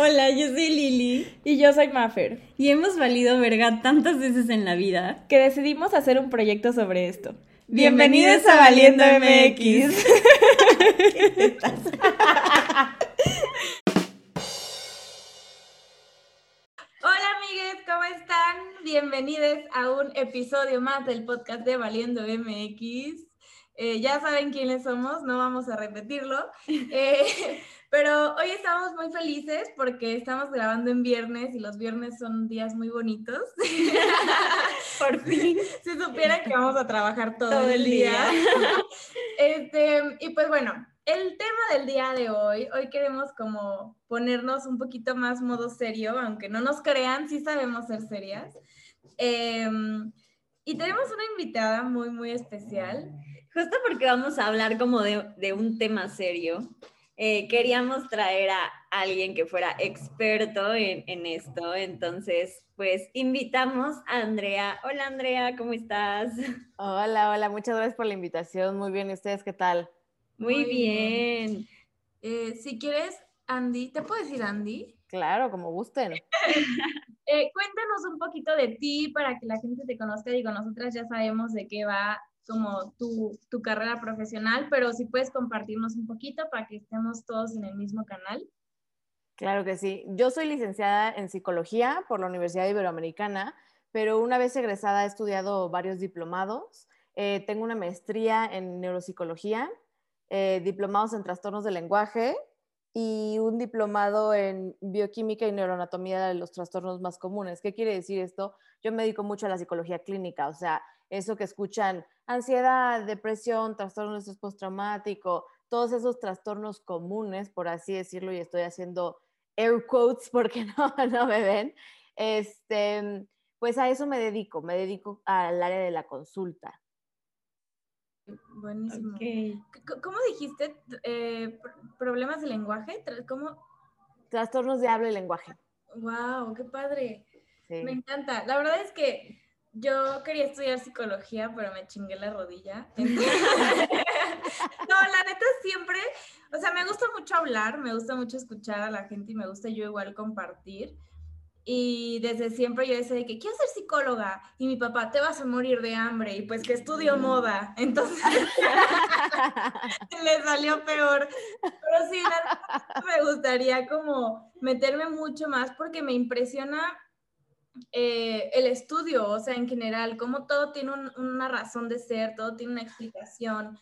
Hola, yo soy Lili. Y yo soy Maffer. Y hemos valido verga tantas veces en la vida que decidimos hacer un proyecto sobre esto. Bienvenidos, a Valiendo MX. Hola amigues, ¿cómo están? Bienvenidos a un episodio más del podcast de Valiendo MX. Eh, ya saben quiénes somos, no vamos a repetirlo. Eh, pero hoy estamos muy felices porque estamos grabando en viernes y los viernes son días muy bonitos. Por fin. si supieran que vamos a trabajar todo, el día. este, y pues bueno, el tema del día de hoy, hoy queremos como ponernos un poquito más modo serio, aunque no nos crean, sí sabemos ser serias. Em, y tenemos una invitada muy, muy especial. Justo porque vamos a hablar como de, de un tema serio. Eh, queríamos traer a alguien que fuera experto en, esto, entonces pues invitamos a Andrea. Hola Andrea, ¿cómo estás? Hola, hola, muchas gracias por la invitación. Muy bien, ¿y ustedes qué tal? Muy, bien. Eh, si quieres, Andy, ¿te puedo decir Andy? Claro, como gusten. Eh, cuéntanos un poquito de ti para que la gente te conozca. Digo, nosotras ya sabemos de qué va como tu, tu, carrera profesional, pero si puedes compartirnos un poquito para que estemos todos en el mismo canal. Claro que sí. Yo soy licenciada en psicología por la Universidad Iberoamericana, pero una vez egresada he estudiado varios diplomados. Eh, tengo una maestría en neuropsicología, eh, diplomados en trastornos del lenguaje y un diplomado en bioquímica y neuroanatomía de los trastornos más comunes. ¿Qué quiere decir esto? Yo me dedico mucho a la psicología clínica, o sea, eso que escuchan, ansiedad, depresión, trastorno de estrés postraumático, todos esos trastornos comunes, por así decirlo, y estoy haciendo air quotes porque no, no me ven, este, pues a eso me dedico, me dedico al área de la consulta. Buenísimo. ¿Cómo dijiste? Eh, ¿Problemas de lenguaje? ¿Cómo? Trastornos de habla y lenguaje. ¡Wow! ¡Qué padre! Me encanta. La verdad es que yo quería estudiar psicología, pero me chingué la rodilla. no, la neta siempre, o sea, me gusta mucho hablar, me gusta mucho escuchar a la gente y me gusta yo igual compartir. Y desde siempre yo decía que quiero ser psicóloga y mi papá, te vas a morir de hambre y pues que estudio moda. Entonces le salió peor. Pero sí, me gustaría como meterme mucho más porque me impresiona eh, el estudio, o sea, en general, como todo tiene una razón de ser, todo tiene una explicación,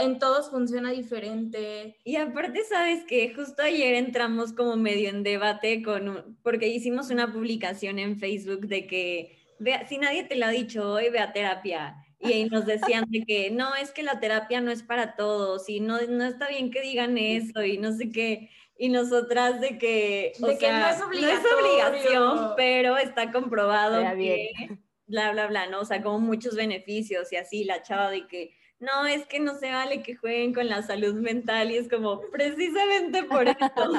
en todos funciona diferente. Y aparte, sabes que justo ayer entramos como medio en debate con, porque hicimos una publicación en Facebook de que, vea, si nadie te lo ha dicho hoy, ve a terapia. Y ahí nos decían de que no, es que la terapia no es para todos y no, no está bien que digan eso y no sé qué y nosotras de que, de que no, es obligación, pero está comprobado que bla, bla, bla, ¿no? O sea, como muchos beneficios y así, la chava de que, no, es que no se vale que jueguen con la salud mental y es como, precisamente por eso.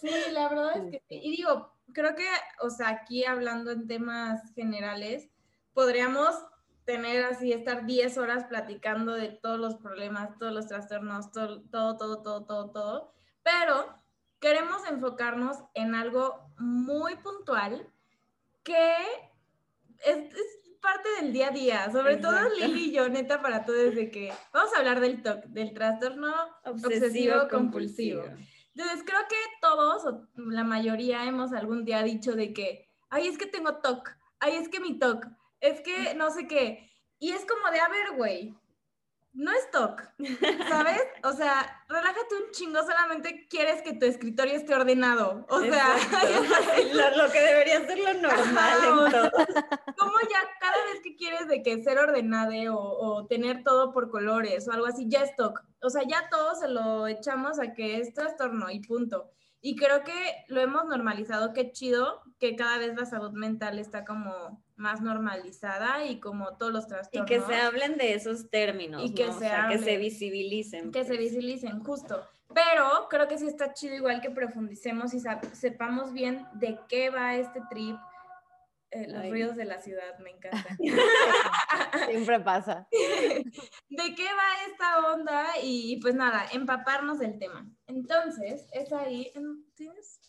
sí, la verdad es que Y digo, creo que, o sea, aquí hablando en temas generales, podríamos tener así, estar 10 horas platicando de todos los problemas, todos los trastornos, todo, todo, todo, todo, todo, todo pero queremos enfocarnos en algo muy puntual que es, parte del día a día, sobre todo Lili y yo, neta, para todo desde que vamos a hablar del TOC, del trastorno obsesivo, compulsivo. Entonces, creo que todos, o la mayoría, hemos algún día dicho de que, ay, es que tengo TOC, ay, es que mi TOC, es que no sé qué. Y es como de, a ver, güey, no es TOC, ¿sabes? O sea, relájate un chingo, solamente quieres que tu escritorio esté ordenado. O sea, lo, que debería ser lo normal. Como ya cada vez que quieres de que ser ordenado o, tener todo por colores o algo así, ya es TOC. O sea, ya todo se lo echamos a que es trastorno y punto. Y creo que lo hemos normalizado, qué chido que cada vez la salud mental está como más normalizada y como todos los trastornos. Y que se hablen de esos términos, y que, se, que se visibilicen. Que se pues. visibilicen, justo. Pero creo que sí está chido igual que profundicemos y sepamos bien de qué va este trip. Eh, los ruidos de la ciudad me encantan. Siempre pasa. ¿De qué va esta onda? Y, pues nada, empaparnos del tema. Entonces, es ahí. ¿Tienes?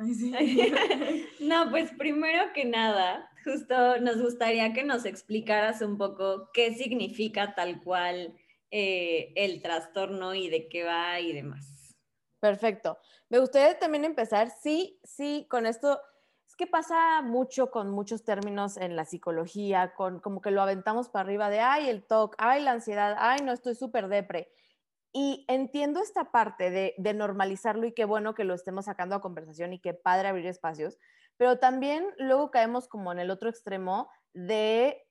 no, pues primero que nada, justo nos gustaría que nos explicaras un poco qué significa tal cual eh, el trastorno y de qué va y demás. Perfecto. Me gustaría también empezar, sí, sí, con esto. Es que pasa mucho con muchos términos en la psicología, con como que lo aventamos para arriba de, ay, el TOC, ay, la ansiedad, ay, no, estoy súper depre. Y entiendo esta parte de, de, normalizarlo y qué bueno que lo estemos sacando a conversación y qué padre abrir espacios, pero también luego caemos como en el otro extremo de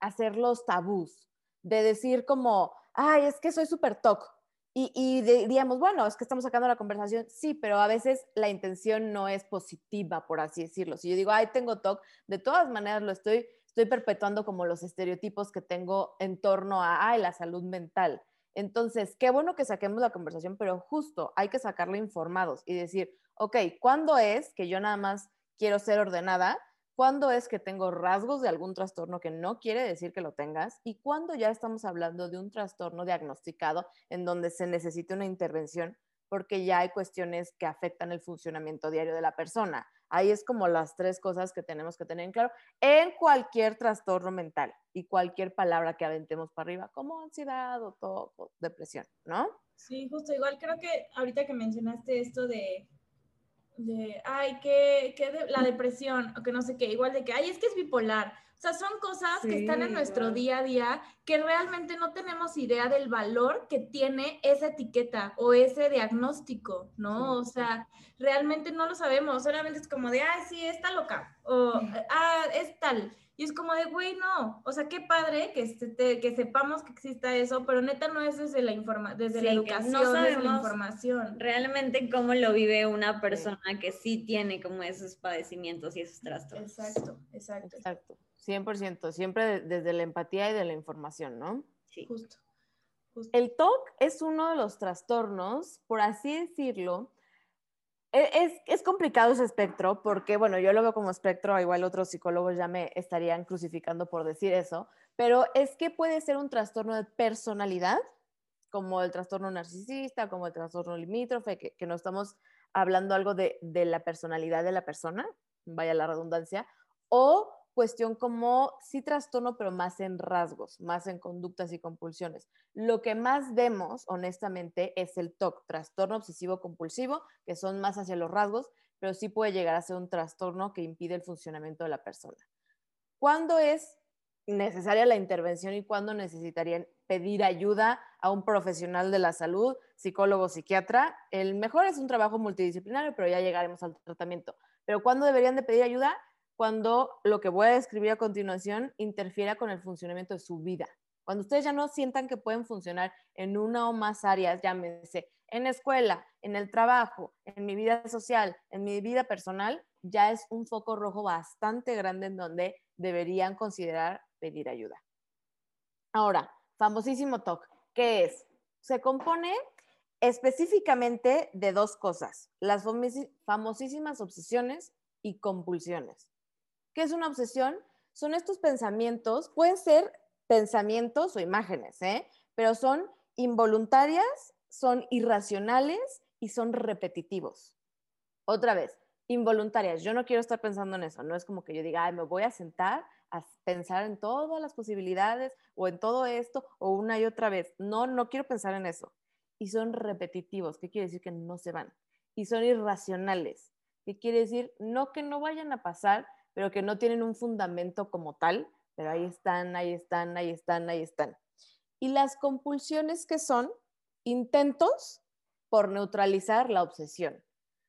hacer los tabús, de decir como, ay, es que soy súper TOC. Y, y diríamos, bueno, es que estamos sacando la conversación, sí, pero a veces la intención no es positiva, por así decirlo. Si yo digo, ay, tengo TOC, de todas maneras lo estoy, estoy perpetuando como los estereotipos que tengo en torno a, ay, la salud mental. Entonces, qué bueno que saquemos la conversación, pero justo hay que sacarla informados y decir, ok, ¿cuándo es que yo nada más quiero ser ordenada? ¿Cuándo es que tengo rasgos de algún trastorno que no quiere decir que lo tengas? ¿Y cuándo ya estamos hablando de un trastorno diagnosticado en donde se necesita una intervención porque ya hay cuestiones que afectan el funcionamiento diario de la persona? Ahí es como las tres cosas que tenemos que tener en claro en cualquier trastorno mental y cualquier palabra que aventemos para arriba, como ansiedad o depresión, ¿no? Sí, justo igual creo que ahorita que mencionaste esto de de, ay, que, la depresión, o que no sé qué, igual de que, ay, es que es bipolar. O sea, son cosas que están en nuestro día a día que realmente no tenemos idea del valor que tiene esa etiqueta o ese diagnóstico, ¿no? O sea, realmente no lo sabemos, solamente es como de, ay, sí, está loca, o, ah, es tal. Y es como de, güey, no. O sea, qué padre que, que sepamos que exista eso, pero neta no es desde la, informa desde la educación, no desde la información. Realmente cómo lo vive una persona que sí tiene como esos padecimientos y esos trastornos. Exacto, exacto. Exacto. 100%, siempre desde la empatía y de la información, ¿no? Sí. Justo. justo. El TOC es uno de los trastornos, por así decirlo, es, es, complicado ese espectro porque, bueno, yo lo veo como espectro, igual otros psicólogos ya me estarían crucificando por decir eso, pero es que puede ser un trastorno de personalidad, como el trastorno narcisista, como el trastorno limítrofe, que, no estamos hablando algo de la personalidad de la persona, vaya la redundancia, o cuestión como sí trastorno, pero más en rasgos, más en conductas y compulsiones. Lo que más vemos, honestamente, es el TOC, trastorno obsesivo compulsivo, que son más hacia los rasgos, pero sí puede llegar a ser un trastorno que impide el funcionamiento de la persona. ¿Cuándo es necesaria la intervención y cuándo necesitarían pedir ayuda a un profesional de la salud, psicólogo, psiquiatra? El mejor es un trabajo multidisciplinario, pero ya llegaremos al tratamiento. Pero ¿cuándo deberían de pedir ayuda? Cuando lo que voy a describir a continuación interfiera con el funcionamiento de su vida. Cuando ustedes ya no sientan que pueden funcionar en una o más áreas, llámese en escuela, en el trabajo, en mi vida social, en mi vida personal, ya es un foco rojo bastante grande en donde deberían considerar pedir ayuda. Ahora, famosísimo TOC, ¿qué es? Se compone específicamente de dos cosas, las famosísimas obsesiones y compulsiones. ¿Qué es una obsesión? Son estos pensamientos, pueden ser pensamientos o imágenes, ¿eh? pero son involuntarias, son irracionales y son repetitivos. Otra vez, involuntarias. Yo no quiero estar pensando en eso. No es como que yo diga, Ay, me voy a sentar a pensar en todas las posibilidades o en todo esto o una y otra vez. No, no quiero pensar en eso. Y son repetitivos. ¿Qué quiere decir? Que no se van. Y son irracionales. ¿Qué quiere decir? No que no vayan a pasar, pero que no tienen un fundamento como tal, pero ahí están, ahí están, ahí están, ahí están. Y las compulsiones que son intentos por neutralizar la obsesión.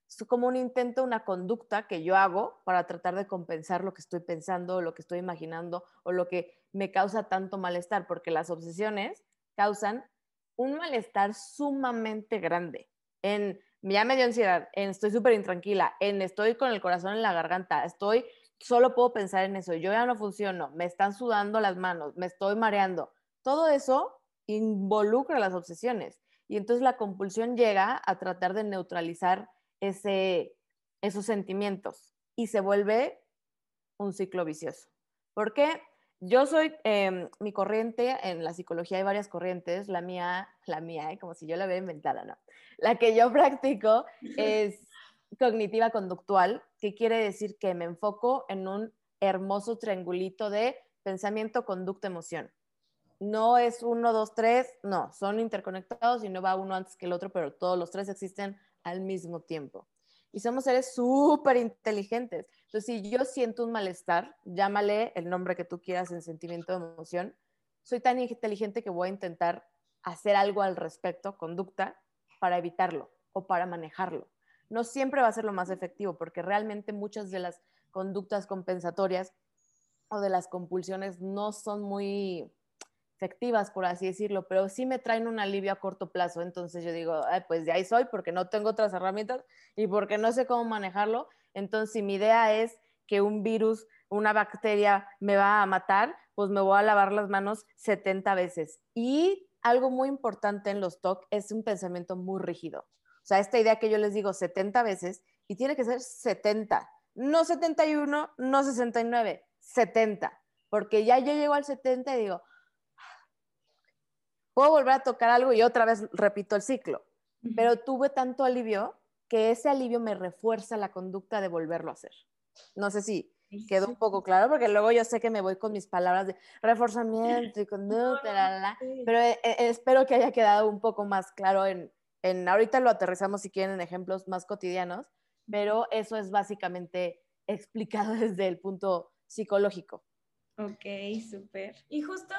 Es como un intento, una conducta que yo hago para tratar de compensar lo que estoy pensando, lo que estoy imaginando o lo que me causa tanto malestar, porque las obsesiones causan un malestar sumamente grande. En ya me dio ansiedad, en estoy súper intranquila, en estoy con el corazón en la garganta, estoy solo puedo pensar en eso, yo ya no funciono, me están sudando las manos, me estoy mareando. Todo eso involucra las obsesiones y entonces la compulsión llega a tratar de neutralizar ese, esos sentimientos y se vuelve un ciclo vicioso. Porque yo soy, em, mi corriente, en la psicología hay varias corrientes, la mía, la mía, ¿eh? como si yo la hubiera inventada, ¿no? La que yo practico es cognitiva conductual, que quiere decir que me enfoco en un hermoso triangulito de pensamiento, conducta, emoción. No es uno, dos, tres, no, son interconectados y no va uno antes que el otro, pero todos los tres existen al mismo tiempo. Y somos seres súper inteligentes. Entonces, si yo siento un malestar, llámale el nombre que tú quieras en sentimiento de emoción, soy tan inteligente que voy a intentar hacer algo al respecto, conducta, para evitarlo o para manejarlo. No siempre va a ser lo más efectivo, porque realmente muchas de las conductas compensatorias o de las compulsiones no son muy efectivas, por así decirlo, pero sí me traen un alivio a corto plazo. Entonces yo digo, pues de ahí soy porque no tengo otras herramientas y porque no sé cómo manejarlo. Entonces, si mi idea es que un virus, una bacteria me va a matar, pues me voy a lavar las manos 70 veces. Y algo muy importante en los TOC es un pensamiento muy rígido. O sea, esta idea que yo les digo 70 veces y tiene que ser 70, no 71, no 69, 70, porque ya yo llego al 70 y digo, puedo volver a tocar algo y otra vez repito el ciclo, pero tuve tanto alivio que ese alivio me refuerza la conducta de volverlo a hacer. No sé si quedó un poco claro, porque luego yo sé que me voy con mis palabras de reforzamiento y conducta, pero eh, eh, espero que haya quedado un poco más claro en, en, ahorita lo aterrizamos si quieren en ejemplos más cotidianos, pero eso es básicamente explicado desde el punto psicológico. Ok, súper. Y justo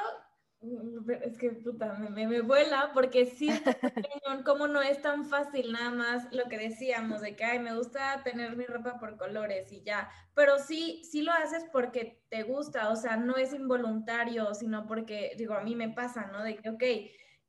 es que puta, me, me, vuela porque sí, como no es tan fácil nada más lo que decíamos de que, ay, me gusta tener mi ropa por colores y ya, pero sí, sí lo haces porque te gusta, o sea, no es involuntario, sino porque, digo, a mí me pasa, ¿no? De que, ok,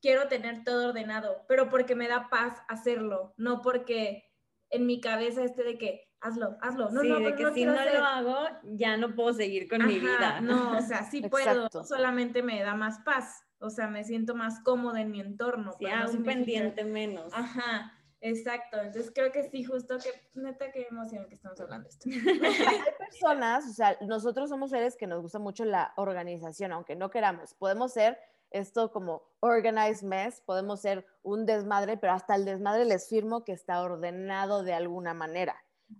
quiero tener todo ordenado, pero porque me da paz hacerlo, no porque en mi cabeza esté de que, hazlo, hazlo. No, sí, no, de que si no lo hago, ya no puedo seguir con mi vida. No, o sea, sí puedo, solamente me da más paz. O sea, me siento más cómoda en mi entorno. Sí, un pendiente menos. Ajá, exacto. Entonces creo que sí, justo que, neta, qué emoción que estamos hablando de esto. Hay personas, o sea, nosotros somos seres que nos gusta mucho la organización, aunque no queramos. Podemos ser esto como organized mess, podemos ser un desmadre, pero hasta el desmadre les firmo que está ordenado de alguna manera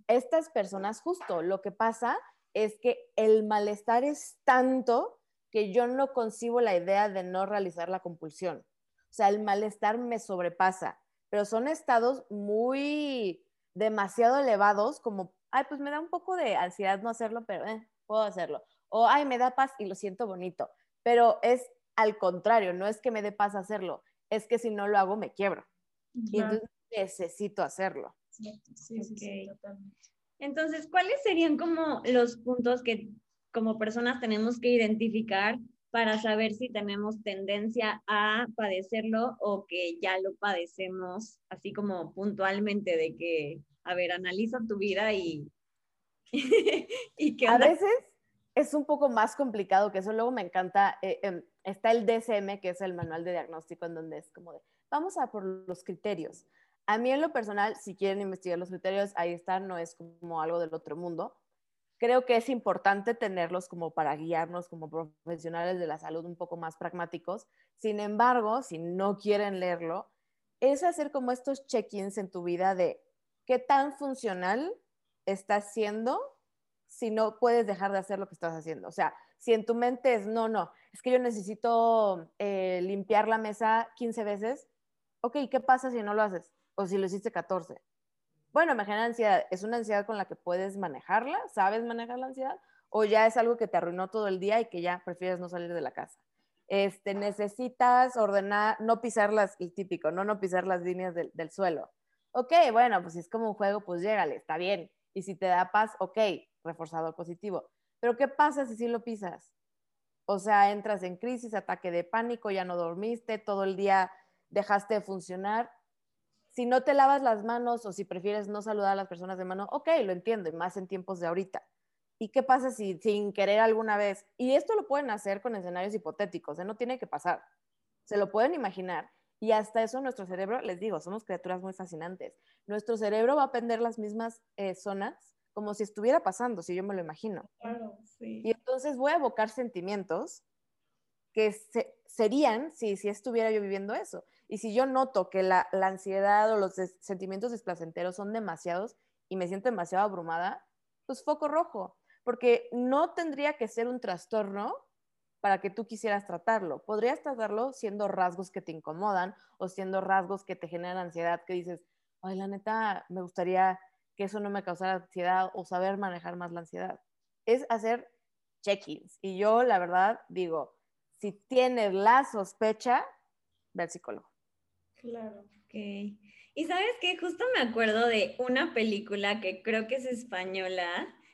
estas personas justo lo que pasa es que el malestar es tanto que yo no concibo la idea de no realizar la compulsión. O sea, el malestar me sobrepasa, pero son estados muy demasiado elevados como, ay, pues me da un poco de ansiedad no hacerlo, pero eh, puedo hacerlo. O, ay, me da paz y lo siento bonito. Pero es al contrario, no es que me dé paz hacerlo, es que si no lo hago me quiebro. Y entonces necesito hacerlo. Entonces, ¿cuáles serían como los puntos que como personas tenemos que identificar para saber si tenemos tendencia a padecerlo o que ya lo padecemos, así como puntualmente de que, a ver, analiza tu vida y... y que a veces es un poco más complicado que eso. Luego me encanta, eh, em, está el DSM, que es el manual de diagnóstico, en donde es como de, vamos a por los criterios. A mí en lo personal, si quieren investigar los criterios, ahí están, no es como algo del otro mundo. Creo que es importante tenerlos como para guiarnos como profesionales de la salud un poco más pragmáticos. Sin embargo, si no quieren leerlo, es hacer como estos check-ins en tu vida de qué tan funcional estás siendo si no puedes dejar de hacer lo que estás haciendo. O sea, si en tu mente es, no, no, es que yo necesito eh, limpiar la mesa 15 veces, ok, ¿qué pasa si no lo haces? o si lo hiciste 14. Bueno, me genera ansiedad. ¿Es una ansiedad con la que puedes manejarla? ¿Sabes manejar la ansiedad? ¿O ya es algo que te arruinó todo el día y que ya prefieres no salir de la casa? Este, necesitas ordenar, no pisar las, el típico, no, no pisar las líneas del, del suelo. Ok, bueno, pues si es como un juego, pues llégale, está bien. Y si te da paz, ok, reforzador positivo. Pero ¿qué pasa si sí lo pisas? O sea, entras en crisis, ataque de pánico, ya no dormiste, todo el día dejaste de funcionar si no te lavas las manos o si prefieres no saludar a las personas de mano, ok, lo entiendo, y más en tiempos de ahorita. ¿Y qué pasa si sin querer alguna vez? Y esto lo pueden hacer con escenarios hipotéticos, ¿eh? no tiene que pasar. Se lo pueden imaginar. Y hasta eso nuestro cerebro, les digo, somos criaturas muy fascinantes. Nuestro cerebro va a aprender las mismas eh, zonas como si estuviera pasando, si yo me lo imagino. Claro, sí. Y entonces voy a evocar sentimientos que serían si, si estuviera yo viviendo eso. Y si yo noto que la, ansiedad o los sentimientos desplacenteros son demasiados, y me siento demasiado abrumada, pues foco rojo, porque no tendría que ser un trastorno para que tú quisieras tratarlo. Podrías tratarlo siendo rasgos que te incomodan o siendo rasgos que te generan ansiedad, que dices, ay, la neta, me gustaría que eso no me causara ansiedad o saber manejar más la ansiedad. Es hacer check-ins. Y yo, la verdad, digo, si tienes la sospecha, ve al psicólogo. Claro. Ok. Y sabes que justo me acuerdo de una película que creo que es española,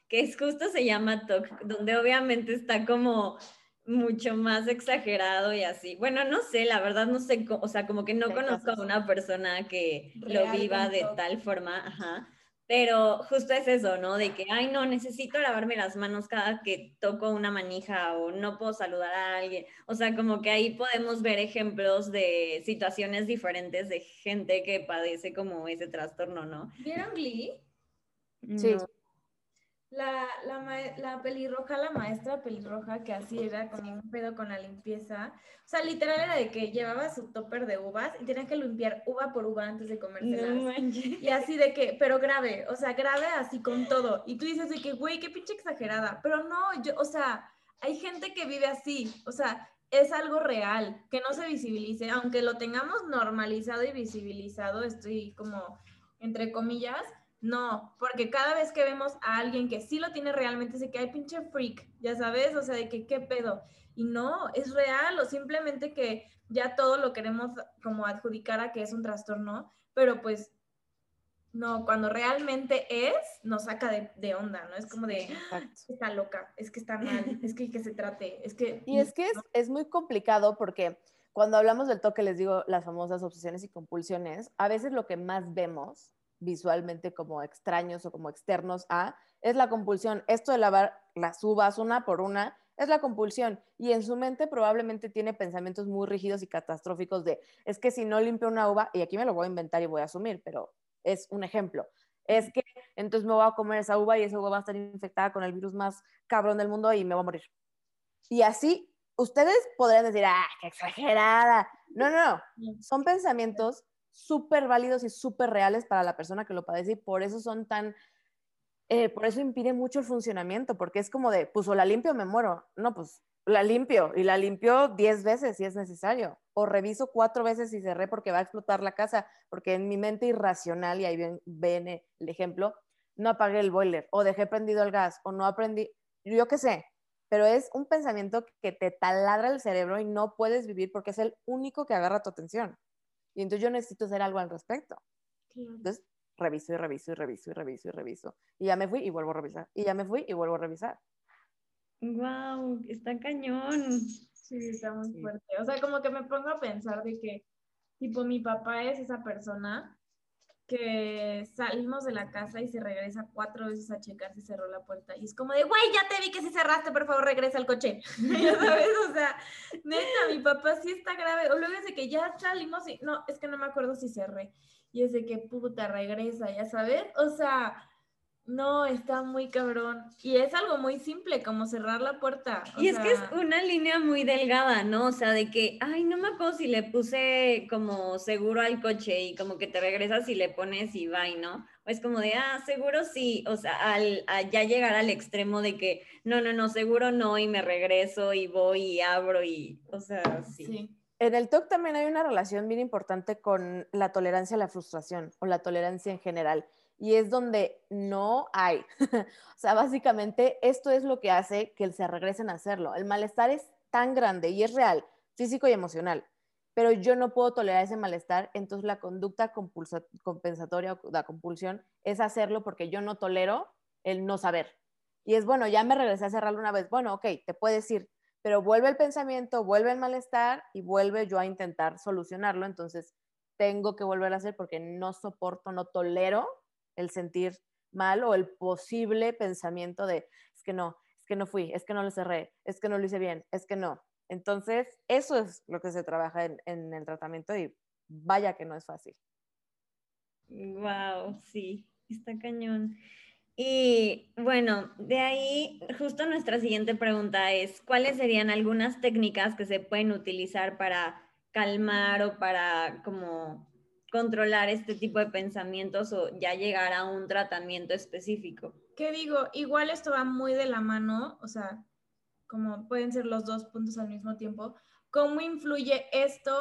que es justo se llama Talk, donde obviamente está como mucho más exagerado y así. Bueno, no sé, la verdad no sé, o sea, como que no conozco a una persona que lo viva de tal forma, ajá. Pero justo es eso, ¿no? De que, ay, no, necesito lavarme las manos cada que toco una manija o no puedo saludar a alguien. O sea, como que ahí podemos ver ejemplos de situaciones diferentes de gente que padece como ese trastorno, ¿no? ¿Vieron Glee? Sí. La, la, la, pelirroja, la maestra pelirroja, que así era como un pedo con la limpieza. O sea, literal era de que llevaba su topper de uvas y tenía que limpiar uva por uva antes de comérselas. y así de que, pero grave, o sea, grave así con todo. Y tú dices de que, güey, qué pinche exagerada. Pero no, yo, o sea, hay gente que vive así. O sea, es algo real, que no se visibilice. Aunque lo tengamos normalizado y visibilizado, estoy como, entre comillas, no, porque cada vez que vemos a alguien que sí lo tiene realmente, se que hay pinche freak, ya sabes, o sea, de que qué pedo. Y no, es real o simplemente que ya todo lo queremos como adjudicar a que es un trastorno, pero pues no, cuando realmente es, nos saca de, onda, ¿no? Es como de, ah, está loca, es que está mal, es que, que se trate, es que... Y es que es, es muy complicado porque cuando hablamos del toque, les digo, las famosas obsesiones y compulsiones, a veces lo que más vemos visualmente como extraños o como externos a, es la compulsión. Esto de lavar las uvas una por una es la compulsión y en su mente probablemente tiene pensamientos muy rígidos y catastróficos de, es que si no limpio una uva, y aquí me lo voy a inventar y voy a asumir, pero es un ejemplo, es que entonces me voy a comer esa uva y esa uva va a estar infectada con el virus más cabrón del mundo y me voy a morir. Y así, ustedes podrían decir, ah, qué exagerada. No, no, no, son pensamientos súper válidos y súper reales para la persona que lo padece y por eso son tan, eh, por eso impide mucho el funcionamiento, porque es como de, pues o la limpio o me muero. No, pues la limpio y la limpio 10 veces si es necesario. O reviso cuatro veces y cerré porque va a explotar la casa, porque en mi mente irracional, y ahí ven, ven el ejemplo, no apagué el boiler, o dejé prendido el gas, o no aprendí, yo qué sé, pero es un pensamiento que te taladra el cerebro y no puedes vivir porque es el único que agarra tu atención. Y entonces yo necesito hacer algo al respecto. Entonces, reviso y reviso y reviso y reviso y reviso. Y ya me fui y vuelvo a revisar. Y ya me fui y vuelvo a revisar. Wow, está cañón. Sí, está muy fuerte. O sea, como que me pongo a pensar de que, tipo, mi papá es esa persona que salimos de la casa y se regresa cuatro veces a checar si cerró la puerta. Y es como de, güey, ya te vi que si cerraste, por favor, regresa al coche. ya sabes, o sea, neta, mi papá sí está grave. O luego es de que ya salimos y, no, es que no me acuerdo si cerré. Y es de que puta, regresa, ya sabes. O sea, no, está muy cabrón. Y es algo muy simple, como cerrar la puerta. y es que es una línea muy delgada, ¿no? O sea, de que, ay, no me acuerdo si le puse como seguro al coche y como que te regresas y le pones y va, ¿no? O es como de, ah, seguro sí. O sea, al ya llegar al extremo de que, no, no, no, seguro no, y me regreso y voy y abro y, o sea, sí. sí. En el TOC también hay una relación bien importante con la tolerancia a la frustración o la tolerancia en general y es donde no hay. o sea, básicamente esto es lo que hace que se regresen a hacerlo. El malestar es tan grande y es real, físico y emocional, pero yo no puedo tolerar ese malestar, entonces la conducta compensatoria o la compulsión es hacerlo porque yo no tolero el no saber. Y es bueno, ya me regresé a cerrarlo una vez, bueno, ok, te puedes ir, pero vuelve el pensamiento, vuelve el malestar y vuelve yo a intentar solucionarlo, entonces tengo que volver a hacer porque no soporto, no tolero el sentir mal o el posible pensamiento de, es que no, es que no fui, es que no lo cerré, es que no lo hice bien, es que no. Entonces, eso es lo que se trabaja en, el tratamiento y vaya que no es fácil. Wow, sí, está cañón. Y bueno, de ahí justo nuestra siguiente pregunta es, ¿cuáles serían algunas técnicas que se pueden utilizar para calmar o para como controlar este tipo de pensamientos o ya llegar a un tratamiento específico. ¿Qué digo? Igual esto va muy de la mano, o sea, como pueden ser los dos puntos al mismo tiempo. ¿Cómo influye esto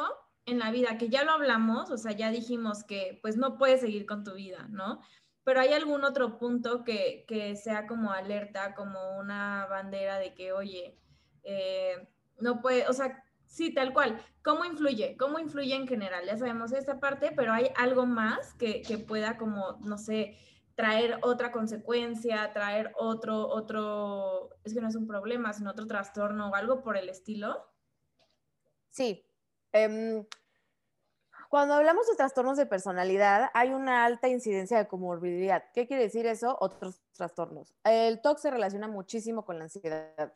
en la vida? Que ya lo hablamos, o sea, ya dijimos que pues no puedes seguir con tu vida, ¿no? Pero hay algún otro punto que, que sea como alerta, como una bandera de que, oye, eh, no puede, o sea, Sí, tal cual. ¿Cómo influye? ¿Cómo influye en general? Ya sabemos esta parte, pero hay algo más que, pueda como, no sé, traer otra consecuencia, traer otro, otro, es que no es un problema, sino otro trastorno o algo por el estilo. Sí. Em, cuando hablamos de trastornos de personalidad, hay una alta incidencia de comorbilidad. ¿Qué quiere decir eso? Otros trastornos. El TOC se relaciona muchísimo con la ansiedad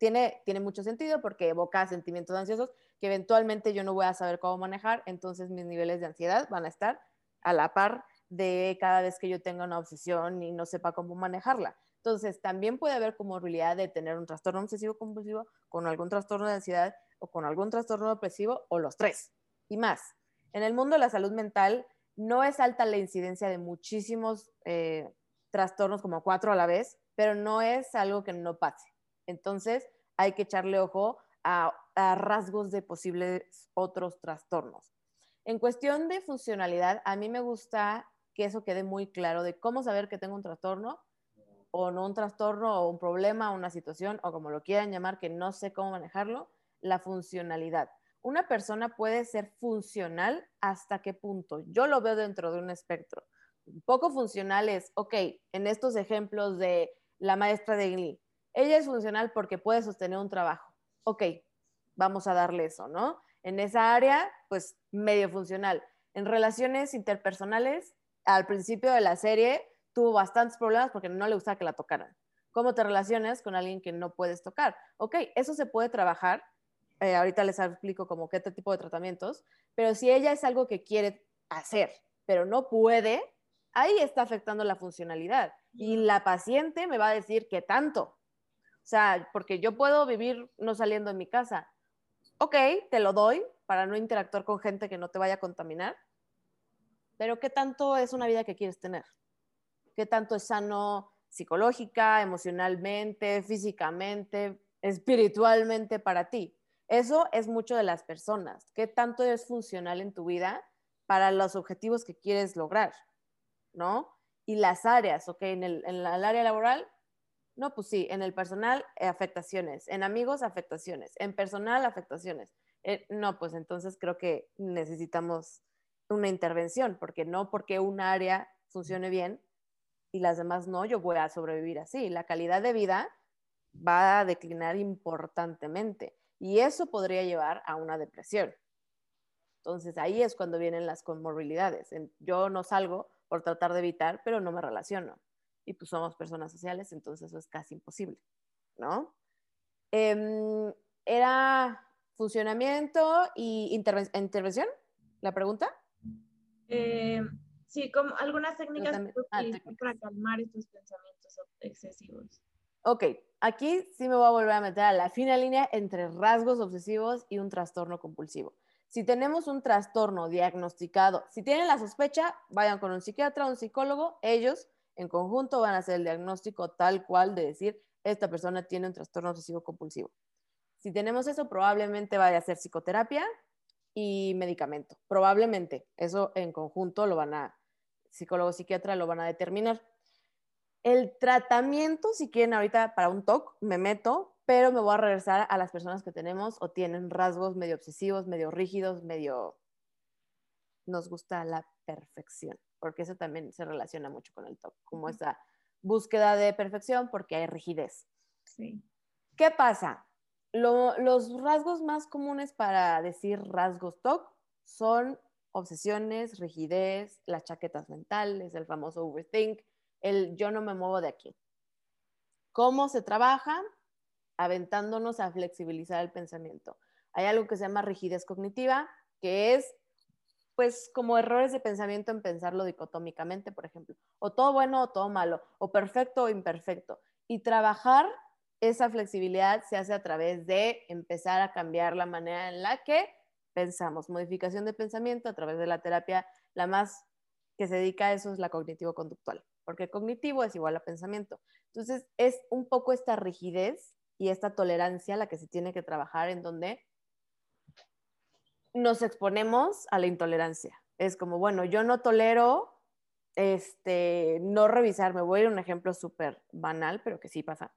tiene, tiene mucho sentido porque evoca sentimientos ansiosos que eventualmente yo no voy a saber cómo manejar, entonces mis niveles de ansiedad van a estar a la par de cada vez que yo tenga una obsesión y no sepa cómo manejarla. Entonces, también puede haber comorbilidad de tener un trastorno obsesivo compulsivo con algún trastorno de ansiedad o con algún trastorno depresivo o los tres y más. En el mundo de la salud mental no es alta la incidencia de muchísimos eh, trastornos como cuatro a la vez, pero no es algo que no pase. Entonces, hay que echarle ojo a, rasgos de posibles otros trastornos. En cuestión de funcionalidad, a mí me gusta que eso quede muy claro de cómo saber que tengo un trastorno o no un trastorno o un problema, una situación o como lo quieran llamar, que no sé cómo manejarlo, la funcionalidad. Una persona puede ser funcional hasta qué punto. Yo lo veo dentro de un espectro. Poco funcional es, ok, en estos ejemplos de la maestra de Glee, ella es funcional porque puede sostener un trabajo. Ok, vamos a darle eso, ¿no? En esa área, pues medio funcional. En relaciones interpersonales, al principio de la serie tuvo bastantes problemas porque no le gustaba que la tocaran. ¿Cómo te relacionas con alguien que no puedes tocar? Ok, eso se puede trabajar. Eh, ahorita les explico como qué tipo de tratamientos, pero si ella es algo que quiere hacer, pero no puede, ahí está afectando la funcionalidad. Y la paciente me va a decir qué tanto, o sea, porque yo puedo vivir no saliendo de mi casa. Ok, te lo doy para no interactuar con gente que no te vaya a contaminar. Pero ¿qué tanto es una vida que quieres tener? ¿Qué tanto es sano psicológica, emocionalmente, físicamente, espiritualmente para ti? Eso es mucho de las personas. ¿Qué tanto es funcional en tu vida para los objetivos que quieres lograr? ¿No? Y las áreas, ¿ok? En el, en el área laboral, no, pues sí, en el personal, eh, afectaciones, en amigos, afectaciones, en personal, afectaciones. Eh, no, pues entonces creo que necesitamos una intervención, porque no porque un área funcione bien y las demás no, yo voy a sobrevivir así. La calidad de vida va a declinar importantemente y eso podría llevar a una depresión. Entonces ahí es cuando vienen las comorbilidades. Yo no salgo por tratar de evitar, pero no me relaciono y pues somos personas sociales, entonces eso es casi imposible, ¿no? Em, ¿Era funcionamiento y intervención? ¿La pregunta? Eh, sí, como algunas técnicas ah, para calmar estos pensamientos excesivos. Ok, aquí sí me voy a volver a meter a la fina línea entre rasgos obsesivos y un trastorno compulsivo. Si tenemos un trastorno diagnosticado, si tienen la sospecha, vayan con un psiquiatra, un psicólogo, ellos en conjunto van a hacer el diagnóstico tal cual de decir, esta persona tiene un trastorno obsesivo compulsivo. Si tenemos eso, probablemente vaya a ser psicoterapia y medicamento. Probablemente. Eso en conjunto lo van a, psicólogo, psiquiatra lo van a determinar. El tratamiento, si quieren ahorita para un TOC, me meto, pero me voy a regresar a las personas que tenemos o tienen rasgos medio obsesivos, medio rígidos, medio... Nos gusta la perfección porque eso también se relaciona mucho con el TOC, como esa búsqueda de perfección porque hay rigidez. Sí. ¿Qué pasa? los rasgos más comunes para decir rasgos TOC son obsesiones, rigidez, las chaquetas mentales, el famoso overthink, el yo no me muevo de aquí. ¿Cómo se trabaja? Aventándonos a flexibilizar el pensamiento. Hay algo que se llama rigidez cognitiva, que es pues como errores de pensamiento en pensarlo dicotómicamente, por ejemplo, o todo bueno o todo malo, o perfecto o imperfecto. Y trabajar esa flexibilidad se hace a través de empezar a cambiar la manera en la que pensamos. Modificación de pensamiento a través de la terapia, la más que se dedica a eso es la cognitivo-conductual, porque cognitivo es igual a pensamiento. Entonces, es un poco esta rigidez y esta tolerancia la que se tiene que trabajar en donde nos exponemos a la intolerancia. Es como, bueno, yo no tolero este, no revisar, me voy a ir a un ejemplo súper banal, pero que sí pasa.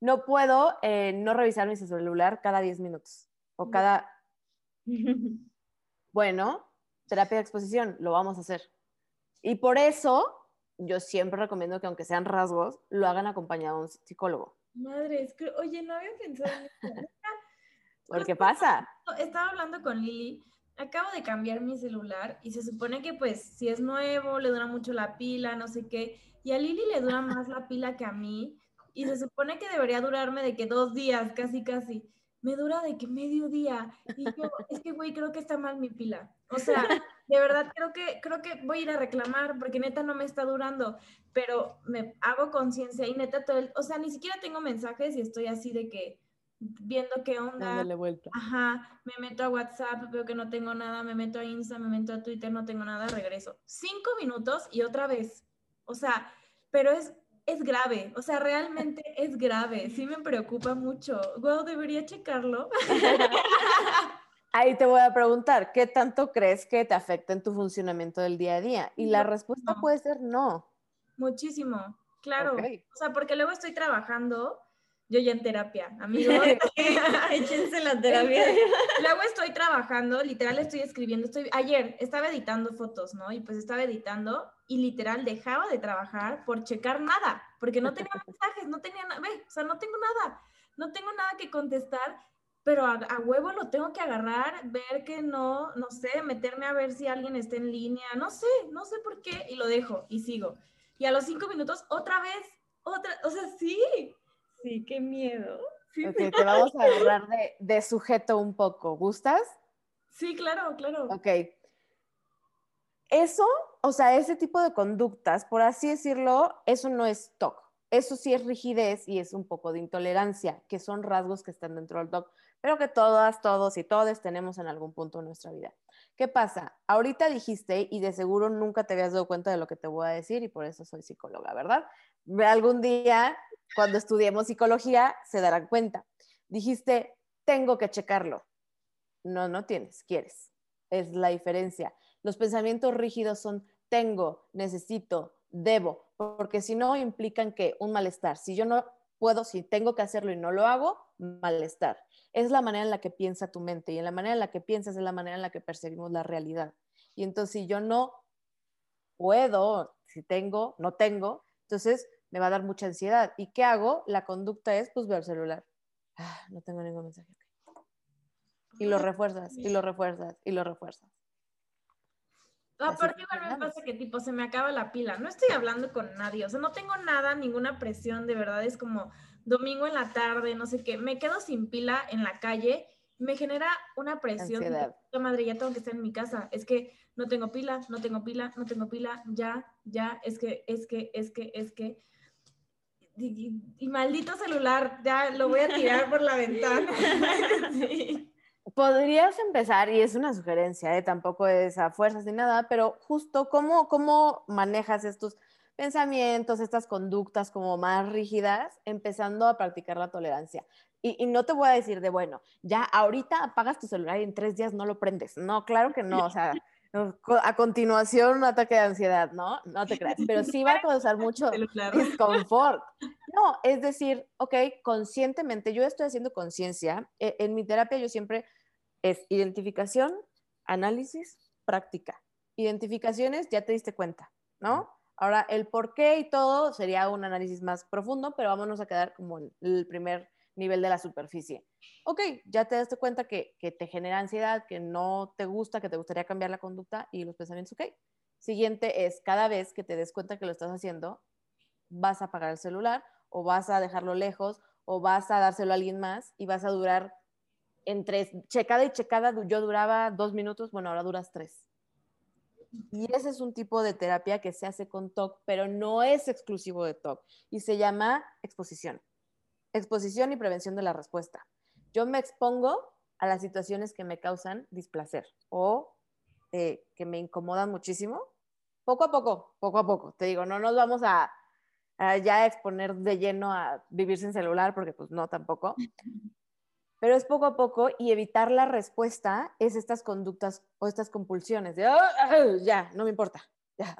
No puedo eh, no revisar mi celular cada 10 minutos o cada... Bueno, terapia de exposición, lo vamos a hacer. Y por eso yo siempre recomiendo que aunque sean rasgos, lo hagan acompañado de un psicólogo. Madre, es que, oye, no había pensado en eso. ¿Por qué pasa? Estaba hablando con Lili, acabo de cambiar mi celular y se supone que pues si es nuevo, le dura mucho la pila, no sé qué, y a Lili le dura más la pila que a mí, y se supone que debería durarme de que dos días, casi, casi. Me dura de que medio día. Y yo, es que, güey, creo que está mal mi pila. O sea, de verdad creo que, creo que voy a ir a reclamar porque neta no me está durando. Pero me hago conciencia y neta todo el, o sea, ni siquiera tengo mensajes y estoy así de que viendo qué onda. Dándole vuelta. Ajá, me meto a WhatsApp, veo que no tengo nada, me meto a Insta, me meto a Twitter, no tengo nada, regreso. Cinco minutos y otra vez. O sea, pero es, es grave, o sea, realmente es grave, sí me preocupa mucho. Wow, debería checarlo. Ahí te voy a preguntar, ¿qué tanto crees que te afecta en tu funcionamiento del día a día? Y la respuesta puede ser no. Muchísimo, claro. O sea, porque luego estoy trabajando yo ya en terapia, amigos. Échense la terapia. Luego estoy trabajando, literal estoy escribiendo, estoy, ayer estaba editando fotos, ¿no? Y pues estaba editando y literal dejaba de trabajar por checar nada, porque no tenía mensajes, no tenía nada, o sea, no tengo nada, no tengo nada que contestar, pero a, a, huevo lo tengo que agarrar, ver que no, no sé, meterme a ver si alguien está en línea, no sé, no sé por qué, y lo dejo y sigo. Y a los cinco minutos, otra vez, otra, o sea, sí, Sí, qué miedo. Ok, te vamos a agarrar de, de, sujeto un poco. ¿Gustas? Sí, claro, claro. Ok. Eso, o sea, ese tipo de conductas, por así decirlo, eso no es TOC. Eso sí es rigidez y es un poco de intolerancia, que son rasgos que están dentro del TOC, pero que todas, todos y todes tenemos en algún punto de nuestra vida. ¿Qué pasa? Ahorita dijiste y de seguro nunca te habías dado cuenta de lo que te voy a decir y por eso soy psicóloga, ¿verdad? Algún día cuando estudiemos psicología se darán cuenta. Dijiste, tengo que checarlo. No, no tienes, quieres. Es la diferencia. Los pensamientos rígidos son tengo, necesito, debo, porque si no implican que un malestar. Si yo no puedo, si tengo que hacerlo y no lo hago, malestar. Es la manera en la que piensa tu mente y en la manera en la que piensas es la manera en la que percibimos la realidad. Y entonces si yo no puedo, si tengo, no tengo, entonces me va a dar mucha ansiedad. ¿Y qué hago? La conducta es, pues, ver el celular. Ah, no tengo ningún mensaje. Y lo refuerzas, y lo refuerzas, y lo refuerzas. Aparte igual me pasa que tipo se me acaba la pila. No estoy hablando con nadie, o sea, no tengo nada, ninguna presión, de verdad es como domingo en la tarde, no sé qué. Me quedo sin pila en la calle, me genera una presión. Ansiedad. madre, ya tengo que estar en mi casa. Es que no tengo pila, no tengo pila, no tengo pila, ya, ya, es que, es que, es que, es que y, maldito celular, ya lo voy a tirar por la ventana. Podrías empezar, y es una sugerencia, ¿eh? tampoco es a fuerzas ni nada, pero justo cómo, cómo manejas estos pensamientos, estas conductas como más rígidas, empezando a practicar la tolerancia. Y, y, no te voy a decir de, bueno, ya ahorita apagas tu celular y en tres días no lo prendes. No, claro que no. O sea, a continuación un ataque de ansiedad, ¿no? No te creas, pero sí va a causar mucho disconfort. No, es decir, ok, conscientemente, yo estoy haciendo conciencia. E, en mi terapia yo siempre es identificación, análisis, práctica. Identificaciones, ya te diste cuenta, ¿no? Ahora, el por qué y todo sería un análisis más profundo, pero vámonos a quedar como en el primer nivel de la superficie. Ok, ya te das cuenta que, que, te genera ansiedad, que no te gusta, que te gustaría cambiar la conducta y los pensamientos, ok. Siguiente es, cada vez que te des cuenta que lo estás haciendo, vas a apagar el celular o vas a dejarlo lejos o vas a dárselo a alguien más y vas a durar entre checada y checada, yo duraba dos minutos, bueno, ahora duras tres. Y ese es un tipo de terapia que se hace con TOC, pero no es exclusivo de TOC y se llama exposición exposición y prevención de la respuesta. Yo me expongo a las situaciones que me causan displacer o eh, que me incomodan muchísimo. Poco a poco, poco a poco. Te digo, no nos vamos a, a ya exponer de lleno a vivir sin celular, porque pues no tampoco. Pero es poco a poco y evitar la respuesta es estas conductas o estas compulsiones de, ya, no me importa, ya,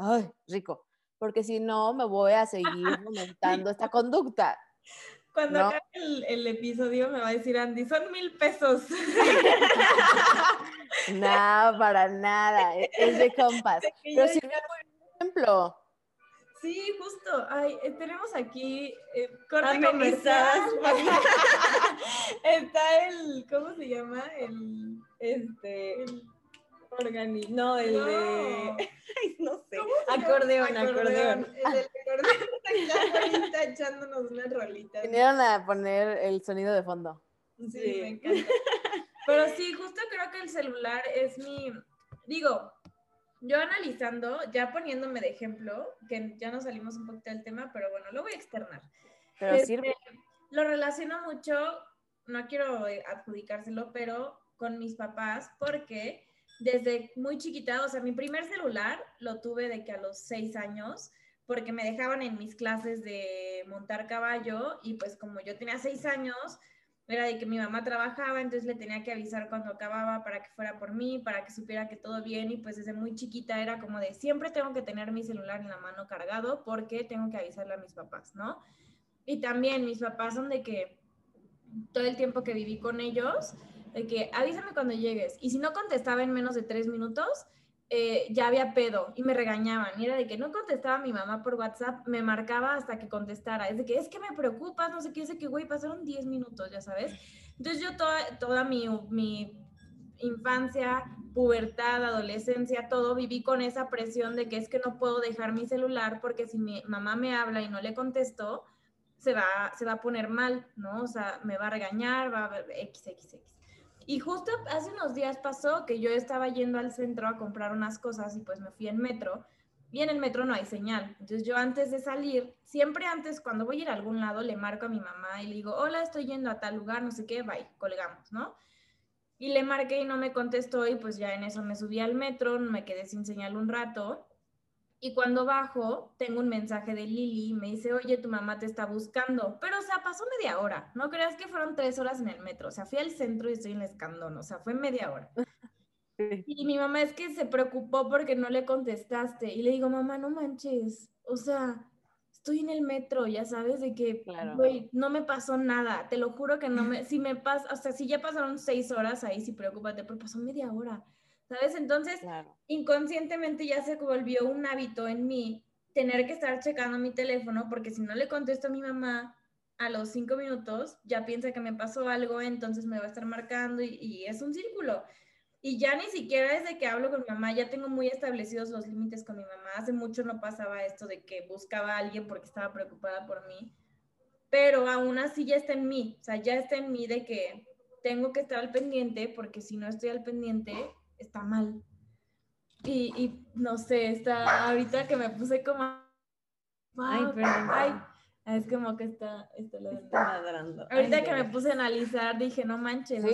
rico. Porque si no, me voy a seguir aumentando esta conducta. Cuando acabe el, episodio me va a decir Andy, son mil pesos. no, para nada, e, es de compas. Pero sirve muy ejemplo. Sí, justo. Ay, eh, tenemos aquí eh, corte comercial. Está el, ¿cómo se llama? El, este, organi, no, el de, ay, no sé, acordeón, acordeón, El del acordeón está echándonos una rolita. Vinieron a poner el sonido de fondo. Sí, sí, me encanta. Pero sí, justo creo que el celular es mi, digo, yo analizando, ya poniéndome de ejemplo, que ya nos salimos un poquito del tema, pero bueno, lo voy a externar. Pero este, sirve. Lo relaciono mucho, no quiero adjudicárselo, pero con mis papás, porque desde muy chiquita, o sea, mi primer celular lo tuve de que a los seis años, porque me dejaban en mis clases de montar caballo y pues como yo tenía seis años, era de que mi mamá trabajaba, entonces le tenía que avisar cuando acababa para que fuera por mí, para que supiera que todo bien y pues desde muy chiquita era como de siempre tengo que tener mi celular en la mano cargado porque tengo que avisarle a mis papás, ¿no? Y también mis papás son de que todo el tiempo que viví con ellos, de que avísame cuando llegues y si no contestaba en menos de tres minutos, eh, ya había pedo y me regañaban. Y era de que no contestaba mi mamá por WhatsApp, me marcaba hasta que contestara. Es de que es que me preocupas, no sé qué, es de que, güey, pasaron 10 minutos, ya sabes. Entonces yo toda, toda mi, mi infancia, pubertad, adolescencia, todo, viví con esa presión de que es que no puedo dejar mi celular porque si mi mamá me habla y no le contesto, se va, se va a poner mal, ¿no? O sea, me va a regañar, va a x, x, x. Y justo hace unos días pasó que yo estaba yendo al centro a comprar unas cosas y pues me fui en metro y en el metro no hay señal. Entonces yo antes de salir, siempre antes cuando voy a ir a algún lado le marco a mi mamá y le digo, hola, estoy yendo a tal lugar, no sé qué, bye, colgamos, ¿no? Y le marqué y no me contestó y pues ya en eso me subí al metro, me quedé sin señal un rato y cuando bajo, tengo un mensaje de Lili, me dice, oye, tu mamá te está buscando. Pero, o sea, pasó media hora. No creas que fueron tres horas en el metro. O sea, fui al centro y estoy en el escandón. O sea, fue media hora. Y mi mamá es que se preocupó porque no le contestaste. Y le digo, mamá, no manches. O sea, estoy en el metro, ya sabes, de que, güey, no me pasó nada. Te lo juro que no me, si me pasa, o sea, si ya pasaron seis horas ahí, sí, preocúpate, pero pasó media hora. ¿Sabes? Entonces, inconscientemente ya se volvió un hábito en mí tener que estar checando mi teléfono porque si no le contesto a mi mamá a los cinco minutos, ya piensa que me pasó algo, entonces me va a estar marcando y, es un círculo. Y ya ni siquiera desde que hablo con mi mamá, ya tengo muy establecidos los límites con mi mamá. Hace mucho no pasaba esto de que buscaba a alguien porque estaba preocupada por mí. Pero aún así ya está en mí, o sea, ya está en mí de que tengo que estar al pendiente porque si no estoy al pendiente, está mal. Y, y, no sé, está ahorita que me puse como... Ay, perdón. Ay, es como que está, está, ladrando. Ahorita que me puse a analizar, dije, no manches,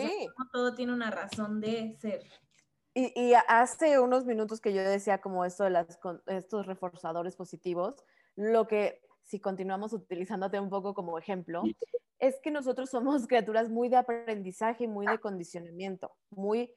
todo tiene una razón de ser. Y, y, hace unos minutos que yo decía como esto de las, estos reforzadores positivos, lo que si continuamos utilizándote un poco como ejemplo, es que nosotros somos criaturas muy de aprendizaje, muy de condicionamiento, muy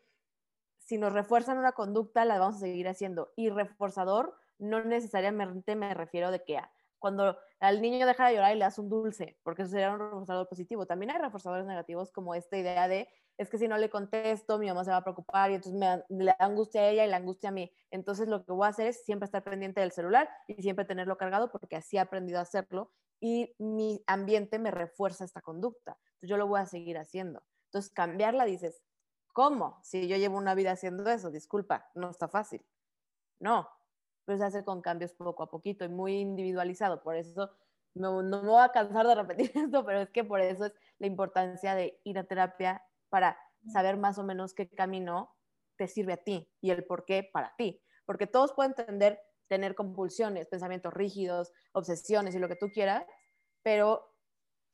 si nos refuerzan una conducta, la vamos a seguir haciendo. Y reforzador, no necesariamente me refiero de que cuando al niño deja de llorar y le das un dulce, porque eso sería un reforzador positivo. También hay reforzadores negativos como esta idea de, es que si no le contesto, mi mamá se va a preocupar y entonces me, le angustia a ella y la angustia a mí. Entonces lo que voy a hacer es siempre estar pendiente del celular y siempre tenerlo cargado porque así he aprendido a hacerlo y mi ambiente me refuerza esta conducta. Yo lo voy a seguir haciendo. Entonces cambiarla dices, ¿Cómo? Si yo llevo una vida haciendo eso, disculpa, no está fácil. No, pues se hace con cambios poco a poquito y muy individualizado. Por eso no, no me voy a cansar de repetir esto, pero es que por eso es la importancia de ir a terapia para saber más o menos qué camino te sirve a ti y el por qué para ti. Porque todos pueden entender tener compulsiones, pensamientos rígidos, obsesiones y lo que tú quieras, pero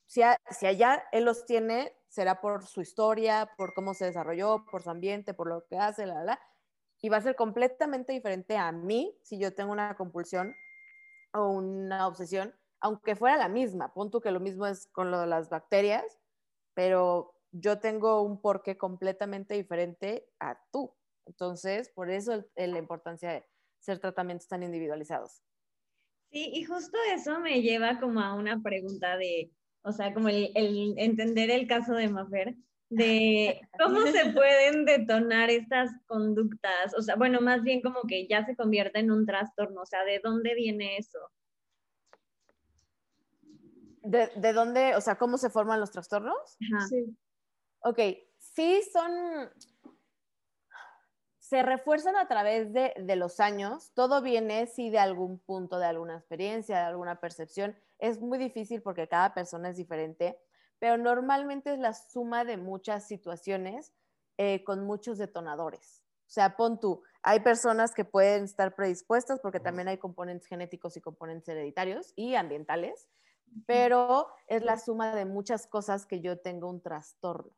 si, si allá él los tiene, será por su historia, por cómo se desarrolló, por su ambiente, por lo que hace, la, la, y va a ser completamente diferente a mí si yo tengo una compulsión o una obsesión, aunque fuera la misma. Punto que lo mismo es con lo de las bacterias, pero yo tengo un porqué completamente diferente a tú. Entonces, por eso la importancia de ser tratamientos tan individualizados. Sí, y justo eso me lleva como a una pregunta de, o sea, como el, entender el caso de Mafer, de cómo se pueden detonar estas conductas, o sea, bueno, más bien como que ya se convierte en un trastorno, o sea, ¿de dónde viene eso? ¿De, de dónde, o sea, cómo se forman los trastornos? Sí. Ok, sí son, se refuerzan a través de, los años. Todo viene, sí, de algún punto, de alguna experiencia, de alguna percepción. Es muy difícil porque cada persona es diferente, pero normalmente es la suma de muchas situaciones eh, con muchos detonadores. O sea, pon tú, hay personas que pueden estar predispuestas porque también hay componentes genéticos y componentes hereditarios y ambientales, pero es la suma de muchas cosas que yo tengo un trastorno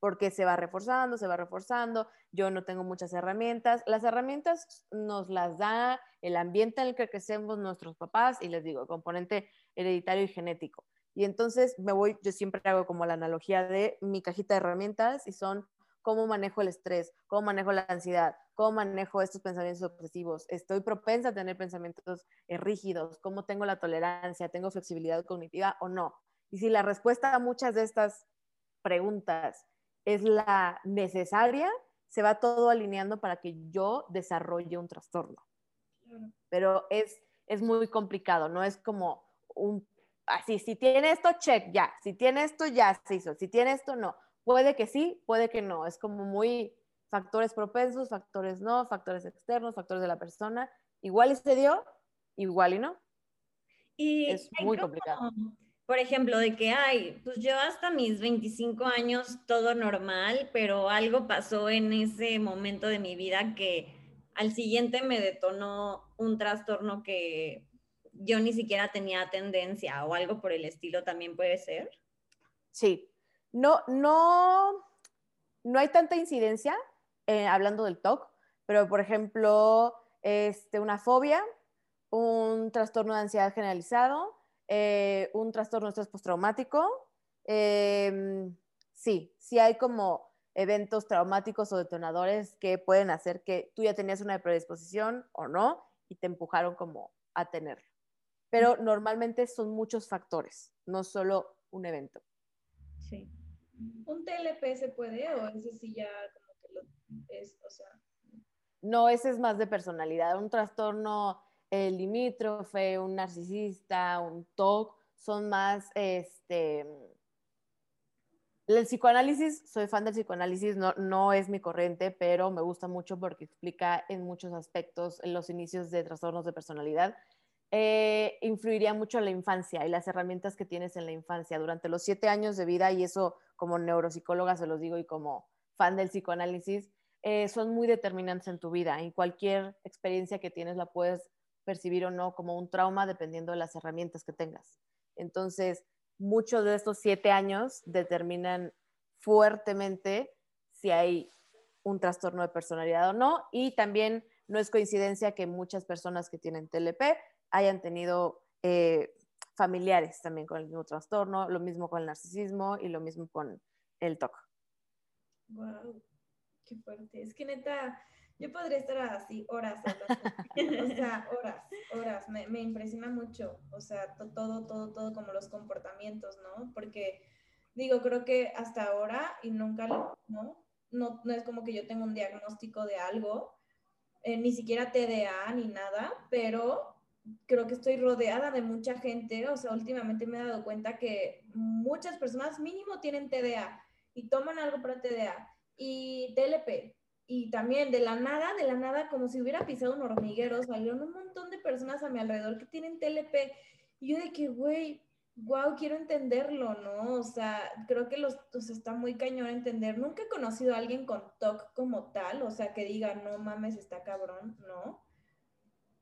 porque se va reforzando, se va reforzando, yo no tengo muchas herramientas. Las herramientas nos las da el ambiente en el que crecemos nuestros papás y les digo, componente hereditario y genético. Y entonces me voy, yo siempre hago como la analogía de mi cajita de herramientas y son cómo manejo el estrés, cómo manejo la ansiedad, cómo manejo estos pensamientos obsesivos. Estoy propensa a tener pensamientos eh, rígidos, cómo tengo la tolerancia, tengo flexibilidad cognitiva o no. Y si la respuesta a muchas de estas preguntas es la necesaria, se va todo alineando para que yo desarrolle un trastorno. Pero es, es muy complicado, no es como un, así, si tiene esto, check, ya, si tiene esto, ya se hizo, si tiene esto, no. Puede que sí, puede que no, es como muy factores propensos, factores no, factores externos, factores de la persona, igual y se dio, igual y no. Y es muy complicado por ejemplo, de que, ay, pues yo hasta mis 25 años todo normal, pero algo pasó en ese momento de mi vida que al siguiente me detonó un trastorno que yo ni siquiera tenía tendencia o algo por el estilo también puede ser. Sí, no, no, no hay tanta incidencia eh, hablando del TOC, pero por ejemplo, este, una fobia, un trastorno de ansiedad generalizado, eh, un trastorno de estrés postraumático. Em, sí, sí hay como eventos traumáticos o detonadores que pueden hacer que tú ya tenías una predisposición o no y te empujaron como a tenerlo. Pero normalmente son muchos factores, no solo un evento. Sí. ¿Un TLP se puede o ese sí ya como que lo es, o sea? No, ese es más de personalidad. Un trastorno el limítrofe, un narcisista, un TOC, son más, este, el psicoanálisis, soy fan del psicoanálisis, no, no es mi corriente, pero me gusta mucho porque explica en muchos aspectos los inicios de trastornos de personalidad. Eh, influiría mucho en la infancia y las herramientas que tienes en la infancia durante los siete años de vida, y eso como neuropsicóloga se los digo y como fan del psicoanálisis, eh, son muy determinantes en tu vida y cualquier experiencia que tienes la puedes percibir o no como un trauma dependiendo de las herramientas que tengas. Entonces, muchos de estos siete años determinan fuertemente si hay un trastorno de personalidad o no. Y también no es coincidencia que muchas personas que tienen TLP hayan tenido eh, familiares también con el mismo trastorno, lo mismo con el narcisismo y lo mismo con el TOC. Wow, qué fuerte. Es que neta, yo podría estar así horas o sea, horas, horas. Me, impresiona mucho, o sea, todo, todo, todo como los comportamientos, ¿no? Porque digo, creo que hasta ahora y nunca, ¿no? No, no es como que yo tenga un diagnóstico de algo, eh, ni siquiera TDA ni nada, pero creo que estoy rodeada de mucha gente, o sea, últimamente me he dado cuenta que muchas personas mínimo tienen TDA y toman algo para TDA y TLP y también de la nada, de la nada, como si hubiera pisado un hormiguero, salieron un montón de personas a mi alrededor que tienen TLP. Y yo de que, güey, wow, quiero entenderlo, ¿no? O sea, creo que los, o está muy cañón entender. Nunca he conocido a alguien con TOC como tal, o sea, que diga, no mames, está cabrón, ¿no?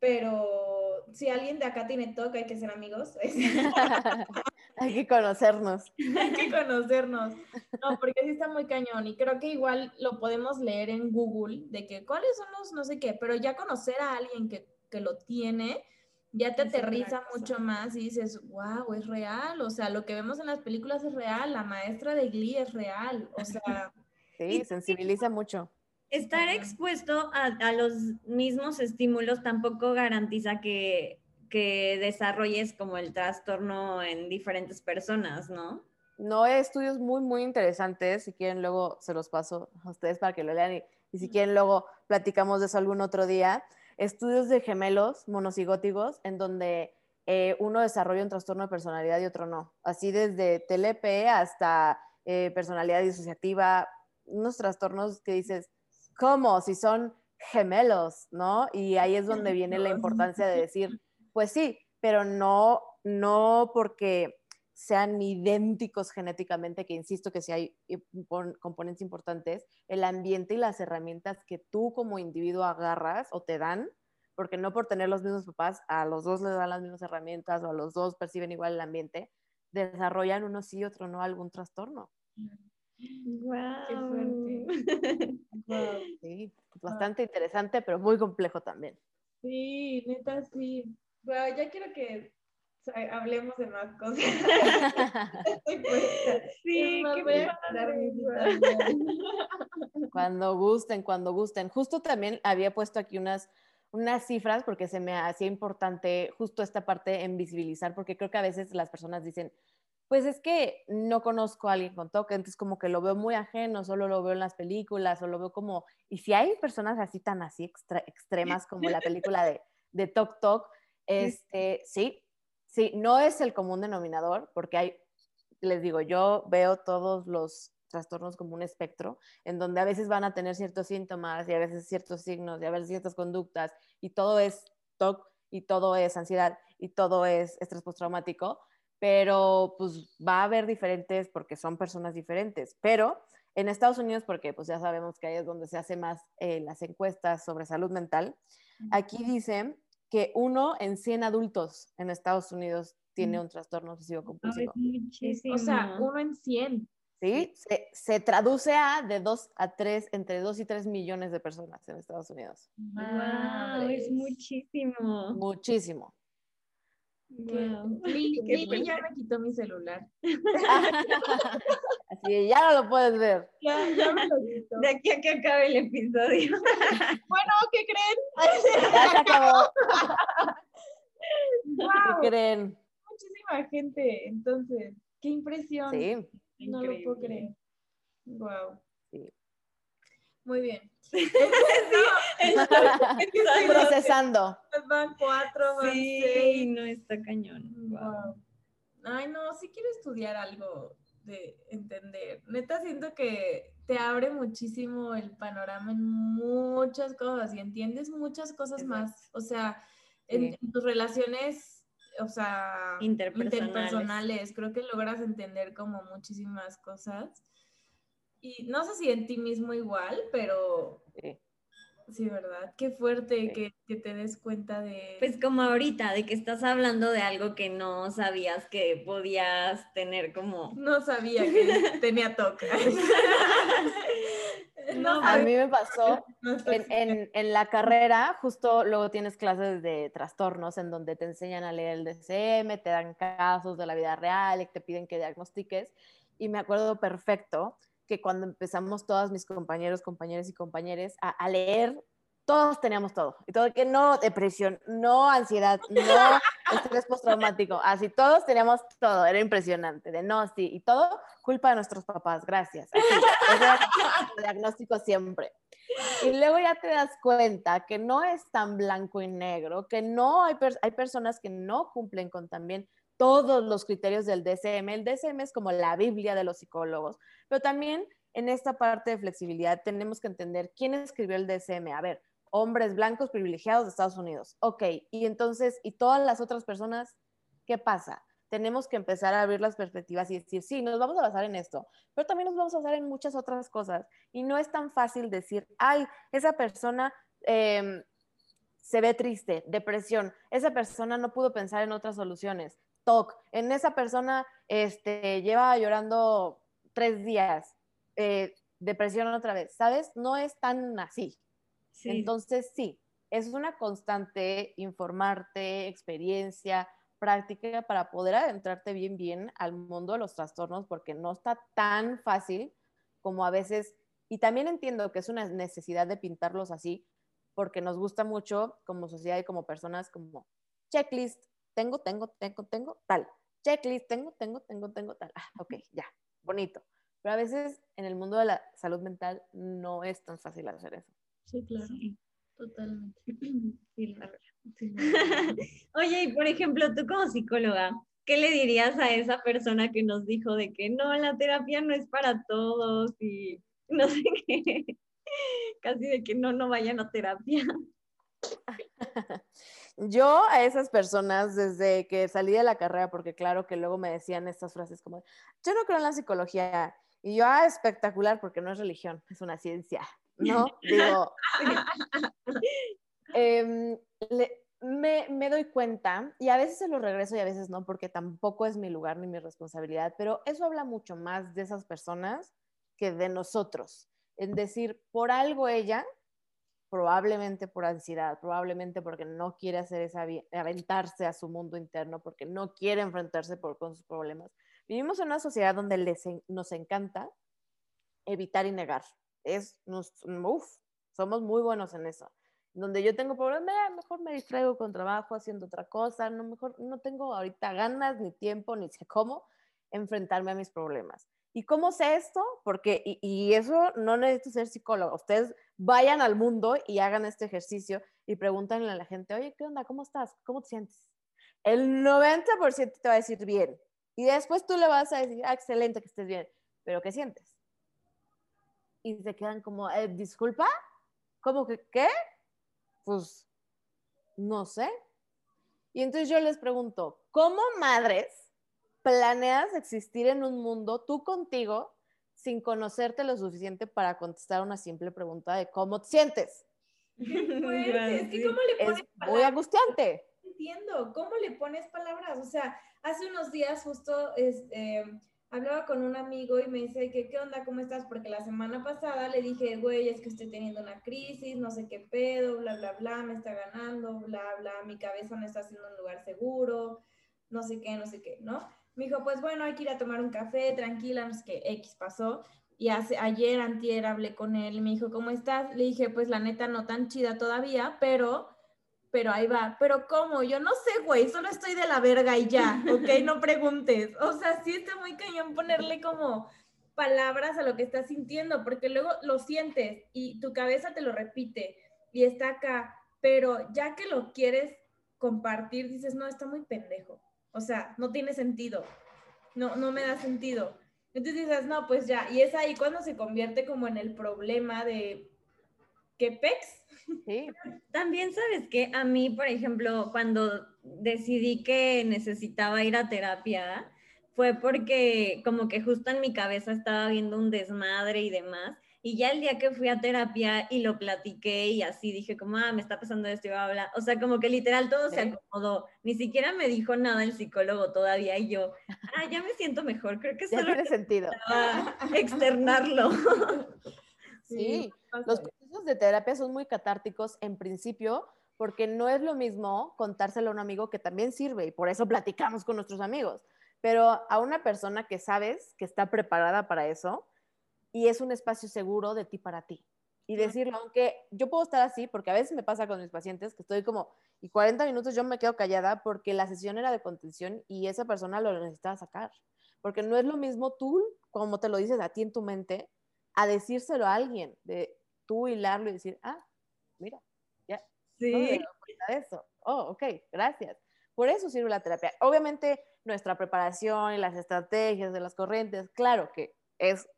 Pero si alguien de acá tiene TOC, hay que ser amigos. hay que conocernos. hay que conocernos. No, porque sí está muy cañón y creo que igual lo podemos leer en Google de que cuáles son los no sé qué, pero ya conocer a alguien que, que lo tiene, ya te aterriza mucho más y dices, wow, es real, o sea, lo que vemos en las películas es real, la maestra de Glee es real, o sea... Sí, sensibiliza mucho. Estar expuesto a, los mismos estímulos tampoco garantiza que, que desarrolles como el trastorno en diferentes personas, ¿no? No, hay estudios muy, muy interesantes. Si quieren, luego se los paso a ustedes para que lo lean. Y, y si quieren, luego platicamos de eso algún otro día estudios de gemelos monocigóticos en donde eh, uno desarrolla un trastorno de personalidad y otro no. Así desde TLP hasta eh, personalidad disociativa, unos trastornos que dices, ¿cómo? Si son gemelos, ¿no? Y ahí es donde viene la importancia de decir, pues sí, pero no, no porque sean idénticos genéticamente, que insisto que si hay eh, componentes importantes, el ambiente y las herramientas que tú como individuo agarras o te dan, porque no por tener los mismos papás, a los dos les dan las mismas herramientas o a los dos perciben igual el ambiente, desarrollan uno sí y otro no algún trastorno. Wow. Qué fuerte. Sí, bastante interesante, pero muy complejo también. Sí, neta, sí. Bueno, ya quiero que hablemos de más cosas. sí, Cuando gusten, cuando gusten. Justo también había puesto aquí unas, unas cifras porque se me hacía importante justo esta parte en visibilizar, porque creo que a veces las personas dicen, pues es que no conozco a alguien con TOC, entonces como que lo veo muy ajeno, solo lo veo en las películas, o lo veo como, y si hay personas así tan así extremas como la película de, de Tok Tok, este, sí, Sí, no es el común denominador, porque hay, les digo, yo veo todos los trastornos como un espectro, en donde a veces van a tener ciertos síntomas y a veces ciertos signos y a veces ciertas conductas y todo es TOC y todo es ansiedad y todo es estrés postraumático, pero pues va a haber diferentes porque son personas diferentes. Pero en Estados Unidos, porque pues ya sabemos que ahí es donde se hace más eh, las encuestas sobre salud mental, aquí dicen que uno en 100 adultos en Estados Unidos tiene un trastorno obsesivo compulsivo. O sea, uno en 100. Sí, se, traduce a de 2 a 3, entre 2 y 3 millones de personas en Estados Unidos. Wow, es muchísimo. Muchísimo. Wow. Lili, ya me quitó mi celular. Así, ya no lo puedes ver. Ya, ya me lo quito. De aquí a que acabe el episodio. bueno, ¿qué creen? Ya se acabó. Wow. ¿Qué creen? Muchísima gente, entonces, qué impresión. Sí. No lo puedo creer. Wow. Sí. Muy bien. sí, procesando. Van cuatro, van sí, seis. no está cañón. Wow. Ay, no, sí quiero estudiar algo de entender. Neta, siento que te abre muchísimo el panorama en muchas cosas y entiendes muchas cosas más. O sea, en, tus relaciones, o sea, interpersonales. creo que logras entender como muchísimas cosas. Y no sé si en ti mismo igual, pero Sí, ¿verdad? Qué fuerte que, que, te des cuenta de... Pues como ahorita, de que estás hablando de algo que no sabías que podías tener como... No sabía que tenía toca. no, a mí me pasó en, en, en, la carrera, justo luego tienes clases de trastornos en donde te enseñan a leer el DCM, te dan casos de la vida real y te piden que diagnostiques. Y me acuerdo perfecto que cuando empezamos todos mis compañeros, compañeras y compañeros a, a, leer, todos teníamos todo. Y todo que no depresión, no ansiedad, no estrés postraumático. Así todos teníamos todo. Era impresionante. De no, sí. Y todo culpa de nuestros papás. Gracias. Así, diagnóstico siempre. Y luego ya te das cuenta que no es tan blanco y negro, que no hay, hay personas que no cumplen con también todos los criterios del DSM. El DSM es como la Biblia de los psicólogos, pero también en esta parte de flexibilidad tenemos que entender quién escribió el DSM. A ver, hombres blancos privilegiados de Estados Unidos. Ok, y entonces, ¿y todas las otras personas? ¿Qué pasa? Tenemos que empezar a abrir las perspectivas y decir, sí, nos vamos a basar en esto, pero también nos vamos a basar en muchas otras cosas. Y no es tan fácil decir, ay, esa persona... Eh, se ve triste, depresión, esa persona no pudo pensar en otras soluciones, En esa persona este, lleva llorando tres días, eh, depresión otra vez, ¿sabes? No es tan así. Entonces, sí, es una constante informarte, experiencia, práctica para poder adentrarte bien, bien al mundo de los trastornos, porque no está tan fácil como a veces, y también entiendo que es una necesidad de pintarlos así, porque nos gusta mucho como sociedad y como personas, como checklist, tengo, tengo, tengo, tengo, tal, checklist, tengo, tengo, tengo, tengo, tal, ah, ok, ya, bonito. Pero a veces en el mundo de la salud mental no es tan fácil hacer eso. Sí, claro. Totalmente. Oye, y por ejemplo, tú como psicóloga, ¿qué le dirías a esa persona que nos dijo de que no, la terapia no es para todos y no sé qué? Casi de que no, no vayan a terapia. Yo a esas personas desde que salí de la carrera, porque claro que luego me decían estas frases como, yo no creo en la psicología. Y yo, ah, espectacular, porque no es religión, es una ciencia. ¿no? Digo, em, me, doy cuenta y a veces se lo regreso y a veces no, porque tampoco es mi lugar ni mi responsabilidad, pero eso habla mucho más de esas personas que de nosotros. En decir, por algo ella, probablemente por ansiedad, probablemente porque no quiere hacer esa, aventarse a su mundo interno, porque no quiere enfrentarse con sus problemas. Vivimos en una sociedad donde nos encanta evitar y negar es, nos, somos muy buenos en eso. Donde yo tengo problemas, mejor me distraigo con trabajo, haciendo otra cosa, no, mejor no tengo ahorita ganas, ni tiempo, ni sé cómo enfrentarme a mis problemas. ¿Y cómo sé esto? Porque, y, y, eso no necesito ser psicólogo, ustedes vayan al mundo y hagan este ejercicio y pregúntenle a la gente, oye, ¿qué onda? ¿Cómo estás? ¿Cómo te sientes? El 90% te va a decir bien. Y después tú le vas a decir, ah, excelente que estés bien, pero ¿qué sientes? y se quedan como, eh, disculpa, ¿cómo que qué? Pues no sé. Y entonces yo les pregunto, ¿cómo madres planeas existir en un mundo tú contigo sin conocerte lo suficiente para contestar una simple pregunta de cómo te sientes? es que ¿cómo le pones es muy angustiante. Entiendo, ¿cómo le pones palabras? O sea, hace unos días justo este, hablaba con un amigo y me dice que, ¿qué onda? ¿Cómo estás? Porque la semana pasada le dije, güey, es que estoy teniendo una crisis, no sé qué pedo, bla, bla, bla, me está ganando, bla, bla, mi cabeza no está haciendo un lugar seguro, no sé qué, no sé qué, ¿no? Me dijo, pues bueno, hay que ir a tomar un café, tranquila, no sé qué, X pasó. Y hace, ayer, antier, hablé con él y me dijo, ¿cómo estás? Le dije, pues la neta no tan chida todavía, pero pero ahí va. Pero ¿cómo? Yo no sé, güey, solo estoy de la verga y ya, ¿ok? No preguntes. O sea, sí está muy cañón ponerle como palabras a lo que estás sintiendo, porque luego lo sientes y tu cabeza te lo repite y está acá, pero ya que lo quieres compartir, dices, no, está muy pendejo. O sea, no tiene sentido. No, no me da sentido. Entonces dices, no, pues ya. Y es ahí cuando se convierte como en el problema de, ¿qué pex? Sí. También sabes que a mí, por ejemplo, cuando decidí que necesitaba ir a terapia, fue porque como que justo en mi cabeza estaba viendo un desmadre y demás. Y ya el día que fui a terapia y lo platiqué y así dije como, ah, me está pasando esto y a hablar. O sea, como que literal todo se acomodó. Ni siquiera me dijo nada el psicólogo todavía y yo, ah, ya me siento mejor. Creo que ya solo tiene sentido. externarlo. Sí, los procesos de terapia son muy catárticos en principio porque no es lo mismo contárselo a un amigo que también sirve y por eso platicamos con nuestros amigos, pero a una persona que sabes que está preparada para eso y es un espacio seguro de ti para ti. Y decirlo, aunque yo puedo estar así, porque a veces me pasa con mis pacientes que estoy como, y 40 minutos yo me quedo callada porque la sesión era de contención y esa persona lo necesitaba sacar. Porque no es lo mismo tú, como te lo dices a ti en tu mente, a decírselo a alguien, de tú hilarlo y decir, ah, mira, ya, sí. no me cuenta de eso. Oh, ok, gracias. Por eso sirve la terapia. Obviamente, nuestra preparación y las estrategias de las corrientes, claro que es,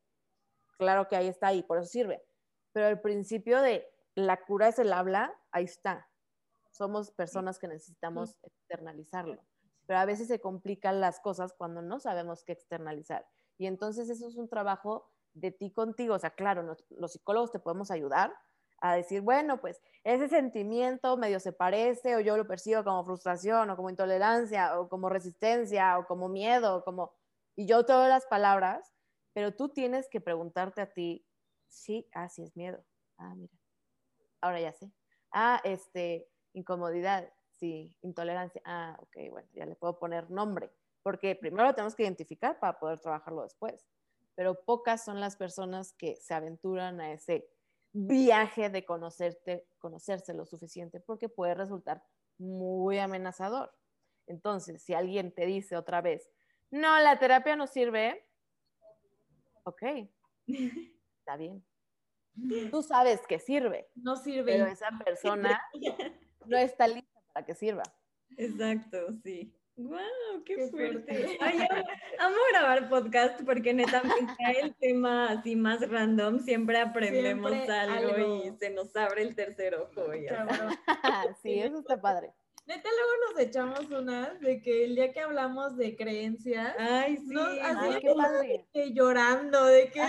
claro que ahí está ahí, por eso sirve. Pero el principio de la cura es el habla, ahí está. Somos personas que necesitamos externalizarlo. Pero a veces se complican las cosas cuando no sabemos qué externalizar. Y entonces eso es un trabajo de ti contigo. O sea, claro, los psicólogos te podemos ayudar a decir, bueno, pues ese sentimiento medio se parece o yo lo percibo como frustración o como intolerancia o como resistencia o como miedo, o como... Y yo todas las palabras, pero tú tienes que preguntarte a ti, sí, ah, sí es miedo. Ah, mira. Ahora ya sé. Ah, este, incomodidad, sí, intolerancia. Ah, ok, bueno, ya le puedo poner nombre, porque primero lo tenemos que identificar para poder trabajarlo después. Pero pocas son las personas que se aventuran a ese viaje de conocerte, conocerse lo suficiente, porque puede resultar muy amenazador. Entonces, si alguien te dice otra vez, no, la terapia no sirve, ok, está bien. Tú sabes que sirve. No sirve. Pero esa persona no está lista para que sirva. Exacto, sí. ¡Wow! ¡Qué, fuerte! Ay, amo, grabar podcast porque neta me cae el tema así más random. Siempre aprendemos algo, y se nos abre el tercer ojo. Y sí, eso está padre. Neta, luego nos echamos unas de que el día que hablamos de creencias, ay, sí, así qué padre. llorando, de que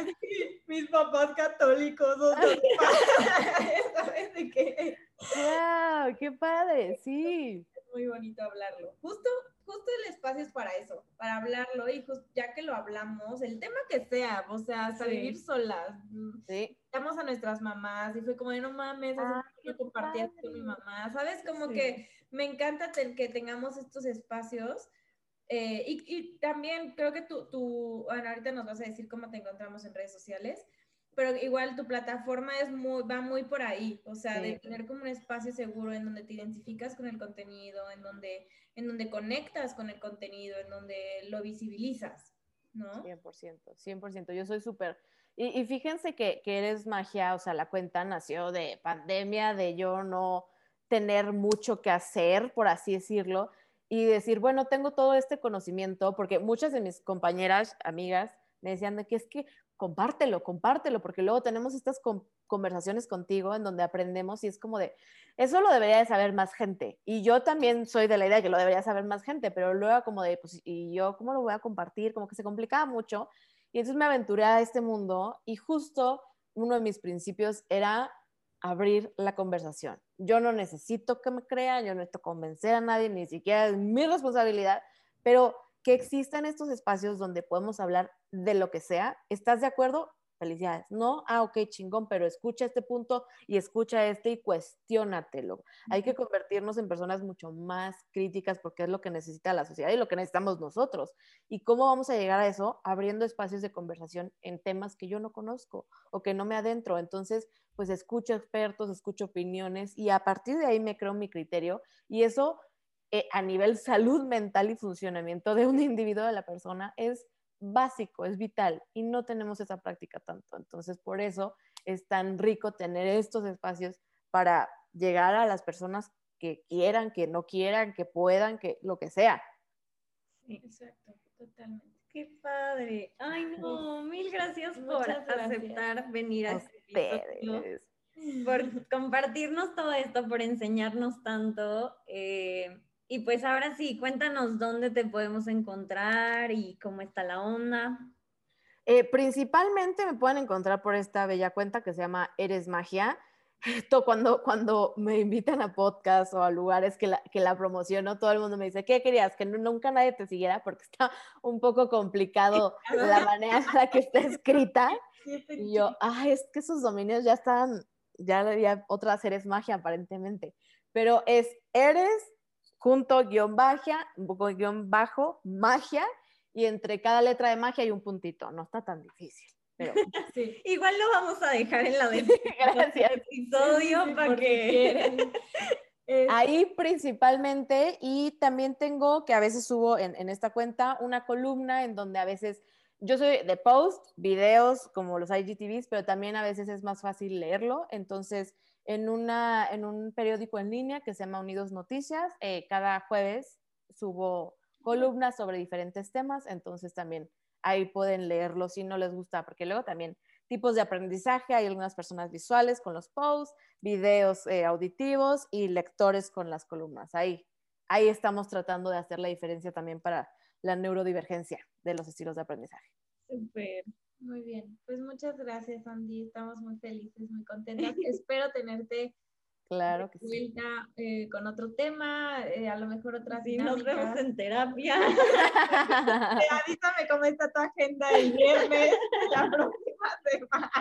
mis papás católicos, o ¿sabes? De que... ¡Wow! ¡Qué padre! Sí. Es muy bonito hablarlo. Justo, justo el espacio es para eso, para hablarlo y ya que lo hablamos, el tema que sea, o sea, hasta vivir solas. Sí. Llamamos a nuestras mamás y fue como de no mames, ah, yo compartía con mi mamá, ¿sabes? Como que me encanta que tengamos estos espacios. Eh, y, también creo que tú, tú, bueno, ahorita nos vas a decir cómo te encontramos en redes sociales, pero igual tu plataforma es muy, va muy por ahí, o sea, de tener como un espacio seguro en donde te identificas con el contenido, en donde, en donde conectas con el contenido, en donde lo visibilizas, ¿no? 100%, 100%. Yo soy súper... Y, y, fíjense que, que eres magia, o sea, la cuenta nació de pandemia, de yo no tener mucho que hacer, por así decirlo, y decir, bueno, tengo todo este conocimiento, porque muchas de mis compañeras, amigas, me decían de que es que compártelo, compártelo, porque luego tenemos estas conversaciones contigo en donde aprendemos y es como de, eso lo debería de saber más gente. Y yo también soy de la idea de que lo debería saber más gente, pero luego como de, pues, ¿y yo cómo lo voy a compartir? Como que se complicaba mucho. Y entonces me aventuré a este mundo y justo uno de mis principios era abrir la conversación. Yo no necesito que me crean, yo no necesito convencer a nadie, ni siquiera es mi responsabilidad, pero que existan estos espacios donde podemos hablar de lo que sea. ¿Estás de acuerdo? felicidades. No, ah, ok, chingón, pero escucha este punto y escucha este y cuestiónatelo. Hay que convertirnos en personas mucho más críticas porque es lo que necesita la sociedad y lo que necesitamos nosotros. ¿Y cómo vamos a llegar a eso? Abriendo espacios de conversación en temas que yo no conozco o que no me adentro. Entonces, pues escucho expertos, escucho opiniones y a partir de ahí me creo mi criterio y eso eh, a nivel salud mental y funcionamiento de un individuo, de la persona, es básico, es vital y no tenemos esa práctica tanto. Entonces, por eso es tan rico tener estos espacios para llegar a las personas que quieran, que no quieran, que puedan, que lo que sea. Sí, exacto, totalmente. Qué padre. Ay, no, mil gracias por aceptar venir a ustedes. Por compartirnos todo esto, por enseñarnos tanto. Eh, y pues ahora sí, cuéntanos dónde te podemos encontrar y cómo está la onda. Eh, principalmente me pueden encontrar por esta bella cuenta que se llama Eres Magia. Esto cuando, cuando me invitan a podcast o a lugares que la, que la promociono, todo el mundo me dice, ¿qué querías? Que nunca nadie te siguiera porque está un poco complicado la manera en la que está escrita. Y yo, ay, es que esos dominios ya están, ya había otras Eres Magia aparentemente. Pero es Eres junto guion baja, guion bajo, magia, y entre cada letra de magia hay un puntito. No está tan difícil. Pero... Igual lo vamos a dejar en la del episodio para que... Ahí principalmente, y también tengo que a veces subo en, en, esta cuenta una columna en donde a veces yo soy de post, videos como los IGTVs, pero también a veces es más fácil leerlo. Entonces, en, una, en un periódico en línea que se llama Unidos Noticias. Eh, cada jueves subo columnas sobre diferentes temas, entonces también ahí pueden leerlo si no les gusta, porque luego también tipos de aprendizaje, hay algunas personas visuales con los posts, videos eh, auditivos y lectores con las columnas. Ahí, ahí estamos tratando de hacer la diferencia también para la neurodivergencia de los estilos de aprendizaje. Súper. Muy bien. Pues muchas gracias, Andy. Estamos muy felices, muy contentas. Espero tenerte Claro que sí. Eh, con otro tema, eh, a lo mejor otra Sí, nos vemos en terapia. avísame cómo está tu agenda el viernes la próxima semana.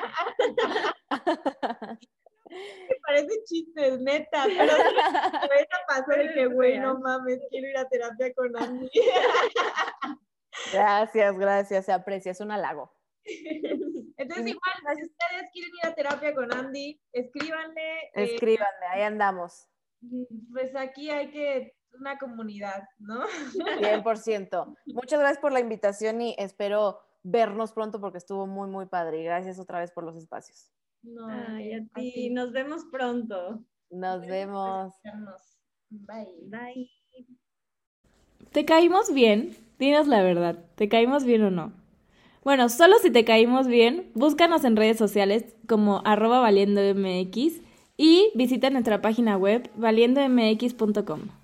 Me parece chistes, neta, pero ahorita pasó de que, güey, no mames, quiero ir a terapia con Andy. Gracias, gracias, se aprecia, es un halago. Entonces, igual, si ustedes quieren ir a terapia con Andy, escríbanle. Eh, escríbanle, ahí andamos. Pues aquí hay que una comunidad, ¿no? 100%. Muchas gracias por la invitación y espero vernos pronto porque estuvo muy, muy padre. Y gracias otra vez por los espacios. No, Ay, a ti. Nos vemos pronto. Nos vemos. Bye. Bye. ¿Te caímos bien? Dinos la verdad. ¿Te caímos bien o no? Bueno, solo si te caímos bien, búscanos en redes sociales como arroba valiendomx y visita nuestra página web valiendomx.com.